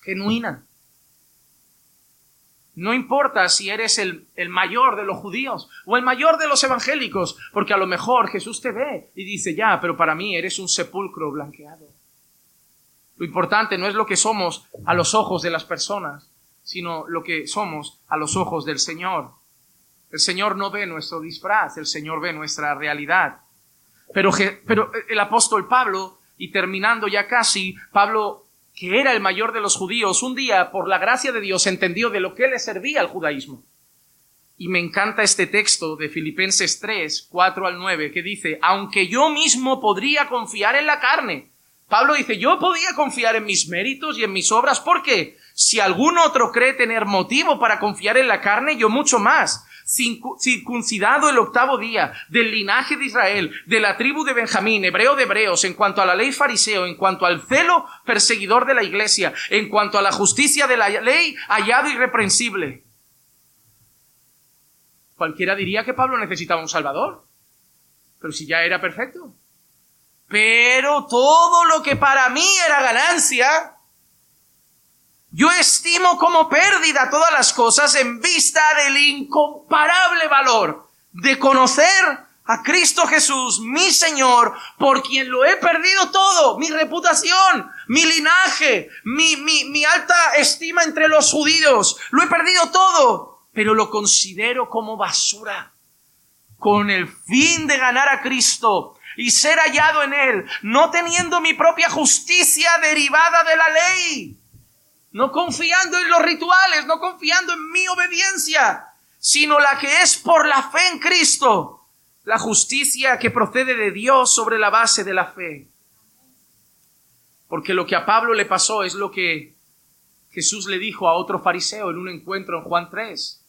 genuina. No importa si eres el, el, mayor de los judíos o el mayor de los evangélicos, porque a lo mejor Jesús te ve y dice, ya, pero para mí eres un sepulcro blanqueado. Lo importante no es lo que somos a los ojos de las personas, sino lo que somos a los ojos del Señor. El Señor no ve nuestro disfraz, el Señor ve nuestra realidad. Pero, pero el apóstol Pablo, y terminando ya casi, Pablo, que era el mayor de los judíos, un día, por la gracia de Dios, entendió de lo que le servía al judaísmo. Y me encanta este texto de Filipenses 3, 4 al 9, que dice, aunque yo mismo podría confiar en la carne, Pablo dice, yo podía confiar en mis méritos y en mis obras, porque si algún otro cree tener motivo para confiar en la carne, yo mucho más. Circuncidado el octavo día, del linaje de Israel, de la tribu de Benjamín, hebreo de hebreos, en cuanto a la ley fariseo, en cuanto al celo perseguidor de la iglesia, en cuanto a la justicia de la ley, hallado irreprensible. Cualquiera diría que Pablo necesitaba un salvador, pero si ya era perfecto. Pero todo lo que para mí era ganancia, yo estimo como pérdida todas las cosas en vista del incomparable valor de conocer a Cristo Jesús, mi Señor, por quien lo he perdido todo, mi reputación, mi linaje, mi, mi, mi alta estima entre los judíos, lo he perdido todo, pero lo considero como basura, con el fin de ganar a Cristo y ser hallado en Él, no teniendo mi propia justicia derivada de la ley, no confiando en los rituales, no confiando en mi obediencia, sino la que es por la fe en Cristo, la justicia que procede de Dios sobre la base de la fe. Porque lo que a Pablo le pasó es lo que Jesús le dijo a otro fariseo en un encuentro en Juan 3.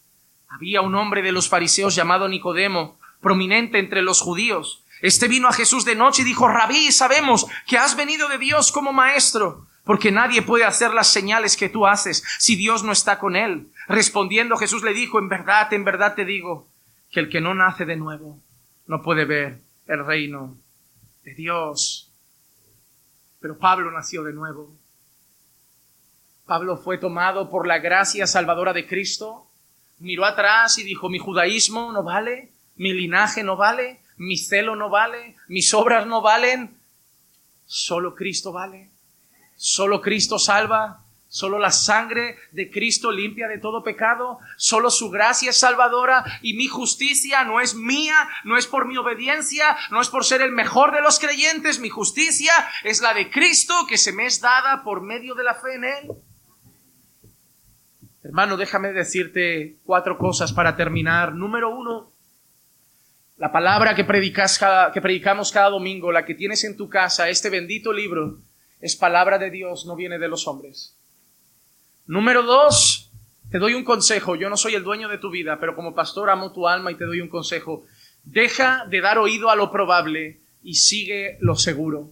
Había un hombre de los fariseos llamado Nicodemo, prominente entre los judíos, este vino a Jesús de noche y dijo, Rabí, sabemos que has venido de Dios como maestro, porque nadie puede hacer las señales que tú haces si Dios no está con él. Respondiendo Jesús le dijo, en verdad, en verdad te digo, que el que no nace de nuevo no puede ver el reino de Dios. Pero Pablo nació de nuevo. Pablo fue tomado por la gracia salvadora de Cristo, miró atrás y dijo, mi judaísmo no vale, mi linaje no vale, mi celo no vale, mis obras no valen, solo Cristo vale, solo Cristo salva, Solo la sangre de Cristo limpia de todo pecado. Solo su gracia es salvadora y mi justicia no es mía, no es por mi obediencia, no es por ser el mejor de los creyentes. Mi justicia es la de Cristo que se me es dada por medio de la fe en Él. Hermano, déjame decirte cuatro cosas para terminar. Número uno, la palabra que, predicas que predicamos cada domingo, la que tienes en tu casa, este bendito libro, es palabra de Dios, no viene de los hombres. Número dos, te doy un consejo. Yo no soy el dueño de tu vida, pero como pastor amo tu alma y te doy un consejo. Deja de dar oído a lo probable y sigue lo seguro.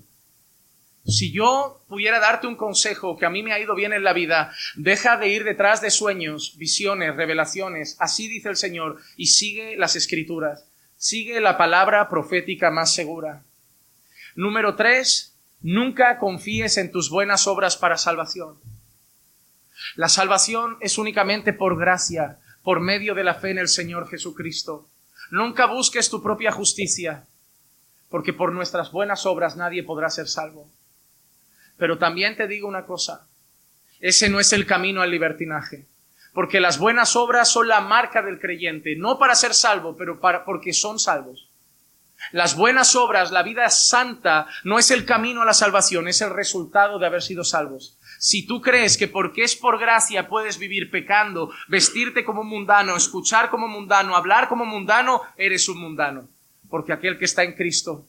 Si yo pudiera darte un consejo que a mí me ha ido bien en la vida, deja de ir detrás de sueños, visiones, revelaciones, así dice el Señor, y sigue las escrituras, sigue la palabra profética más segura. Número tres, nunca confíes en tus buenas obras para salvación. La salvación es únicamente por gracia, por medio de la fe en el Señor Jesucristo. Nunca busques tu propia justicia, porque por nuestras buenas obras nadie podrá ser salvo. Pero también te digo una cosa, ese no es el camino al libertinaje, porque las buenas obras son la marca del creyente, no para ser salvo, pero para, porque son salvos. Las buenas obras, la vida santa, no es el camino a la salvación, es el resultado de haber sido salvos. Si tú crees que porque es por gracia puedes vivir pecando, vestirte como mundano, escuchar como mundano, hablar como mundano, eres un mundano. Porque aquel que está en Cristo,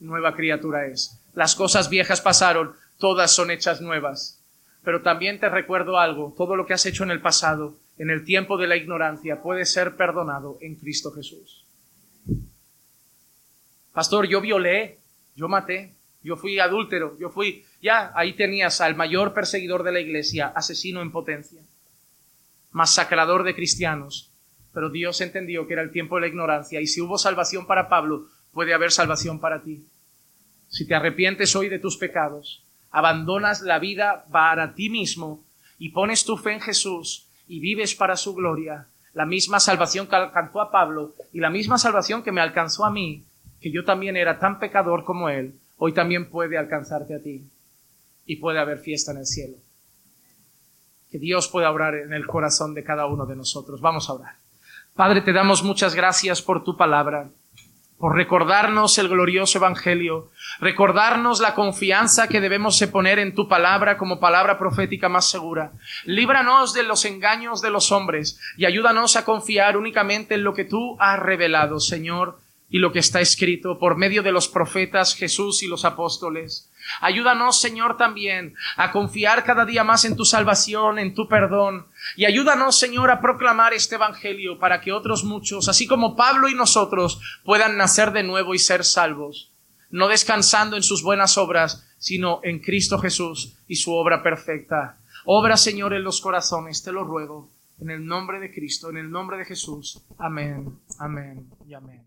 nueva criatura es. Las cosas viejas pasaron, todas son hechas nuevas. Pero también te recuerdo algo, todo lo que has hecho en el pasado, en el tiempo de la ignorancia, puede ser perdonado en Cristo Jesús. Pastor, yo violé, yo maté, yo fui adúltero, yo fui ya ahí tenías al mayor perseguidor de la iglesia, asesino en potencia, masacrador de cristianos. Pero Dios entendió que era el tiempo de la ignorancia y si hubo salvación para Pablo, puede haber salvación para ti. Si te arrepientes hoy de tus pecados, abandonas la vida para ti mismo y pones tu fe en Jesús y vives para su gloria, la misma salvación que alcanzó a Pablo y la misma salvación que me alcanzó a mí, que yo también era tan pecador como él, hoy también puede alcanzarte a ti y puede haber fiesta en el cielo. Que Dios pueda obrar en el corazón de cada uno de nosotros. Vamos a orar. Padre, te damos muchas gracias por tu palabra, por recordarnos el glorioso Evangelio, recordarnos la confianza que debemos poner en tu palabra como palabra profética más segura. Líbranos de los engaños de los hombres y ayúdanos a confiar únicamente en lo que tú has revelado, Señor, y lo que está escrito por medio de los profetas Jesús y los apóstoles. Ayúdanos, Señor, también a confiar cada día más en tu salvación, en tu perdón. Y ayúdanos, Señor, a proclamar este Evangelio para que otros muchos, así como Pablo y nosotros, puedan nacer de nuevo y ser salvos, no descansando en sus buenas obras, sino en Cristo Jesús y su obra perfecta. Obra, Señor, en los corazones, te lo ruego, en el nombre de Cristo, en el nombre de Jesús. Amén, amén y amén.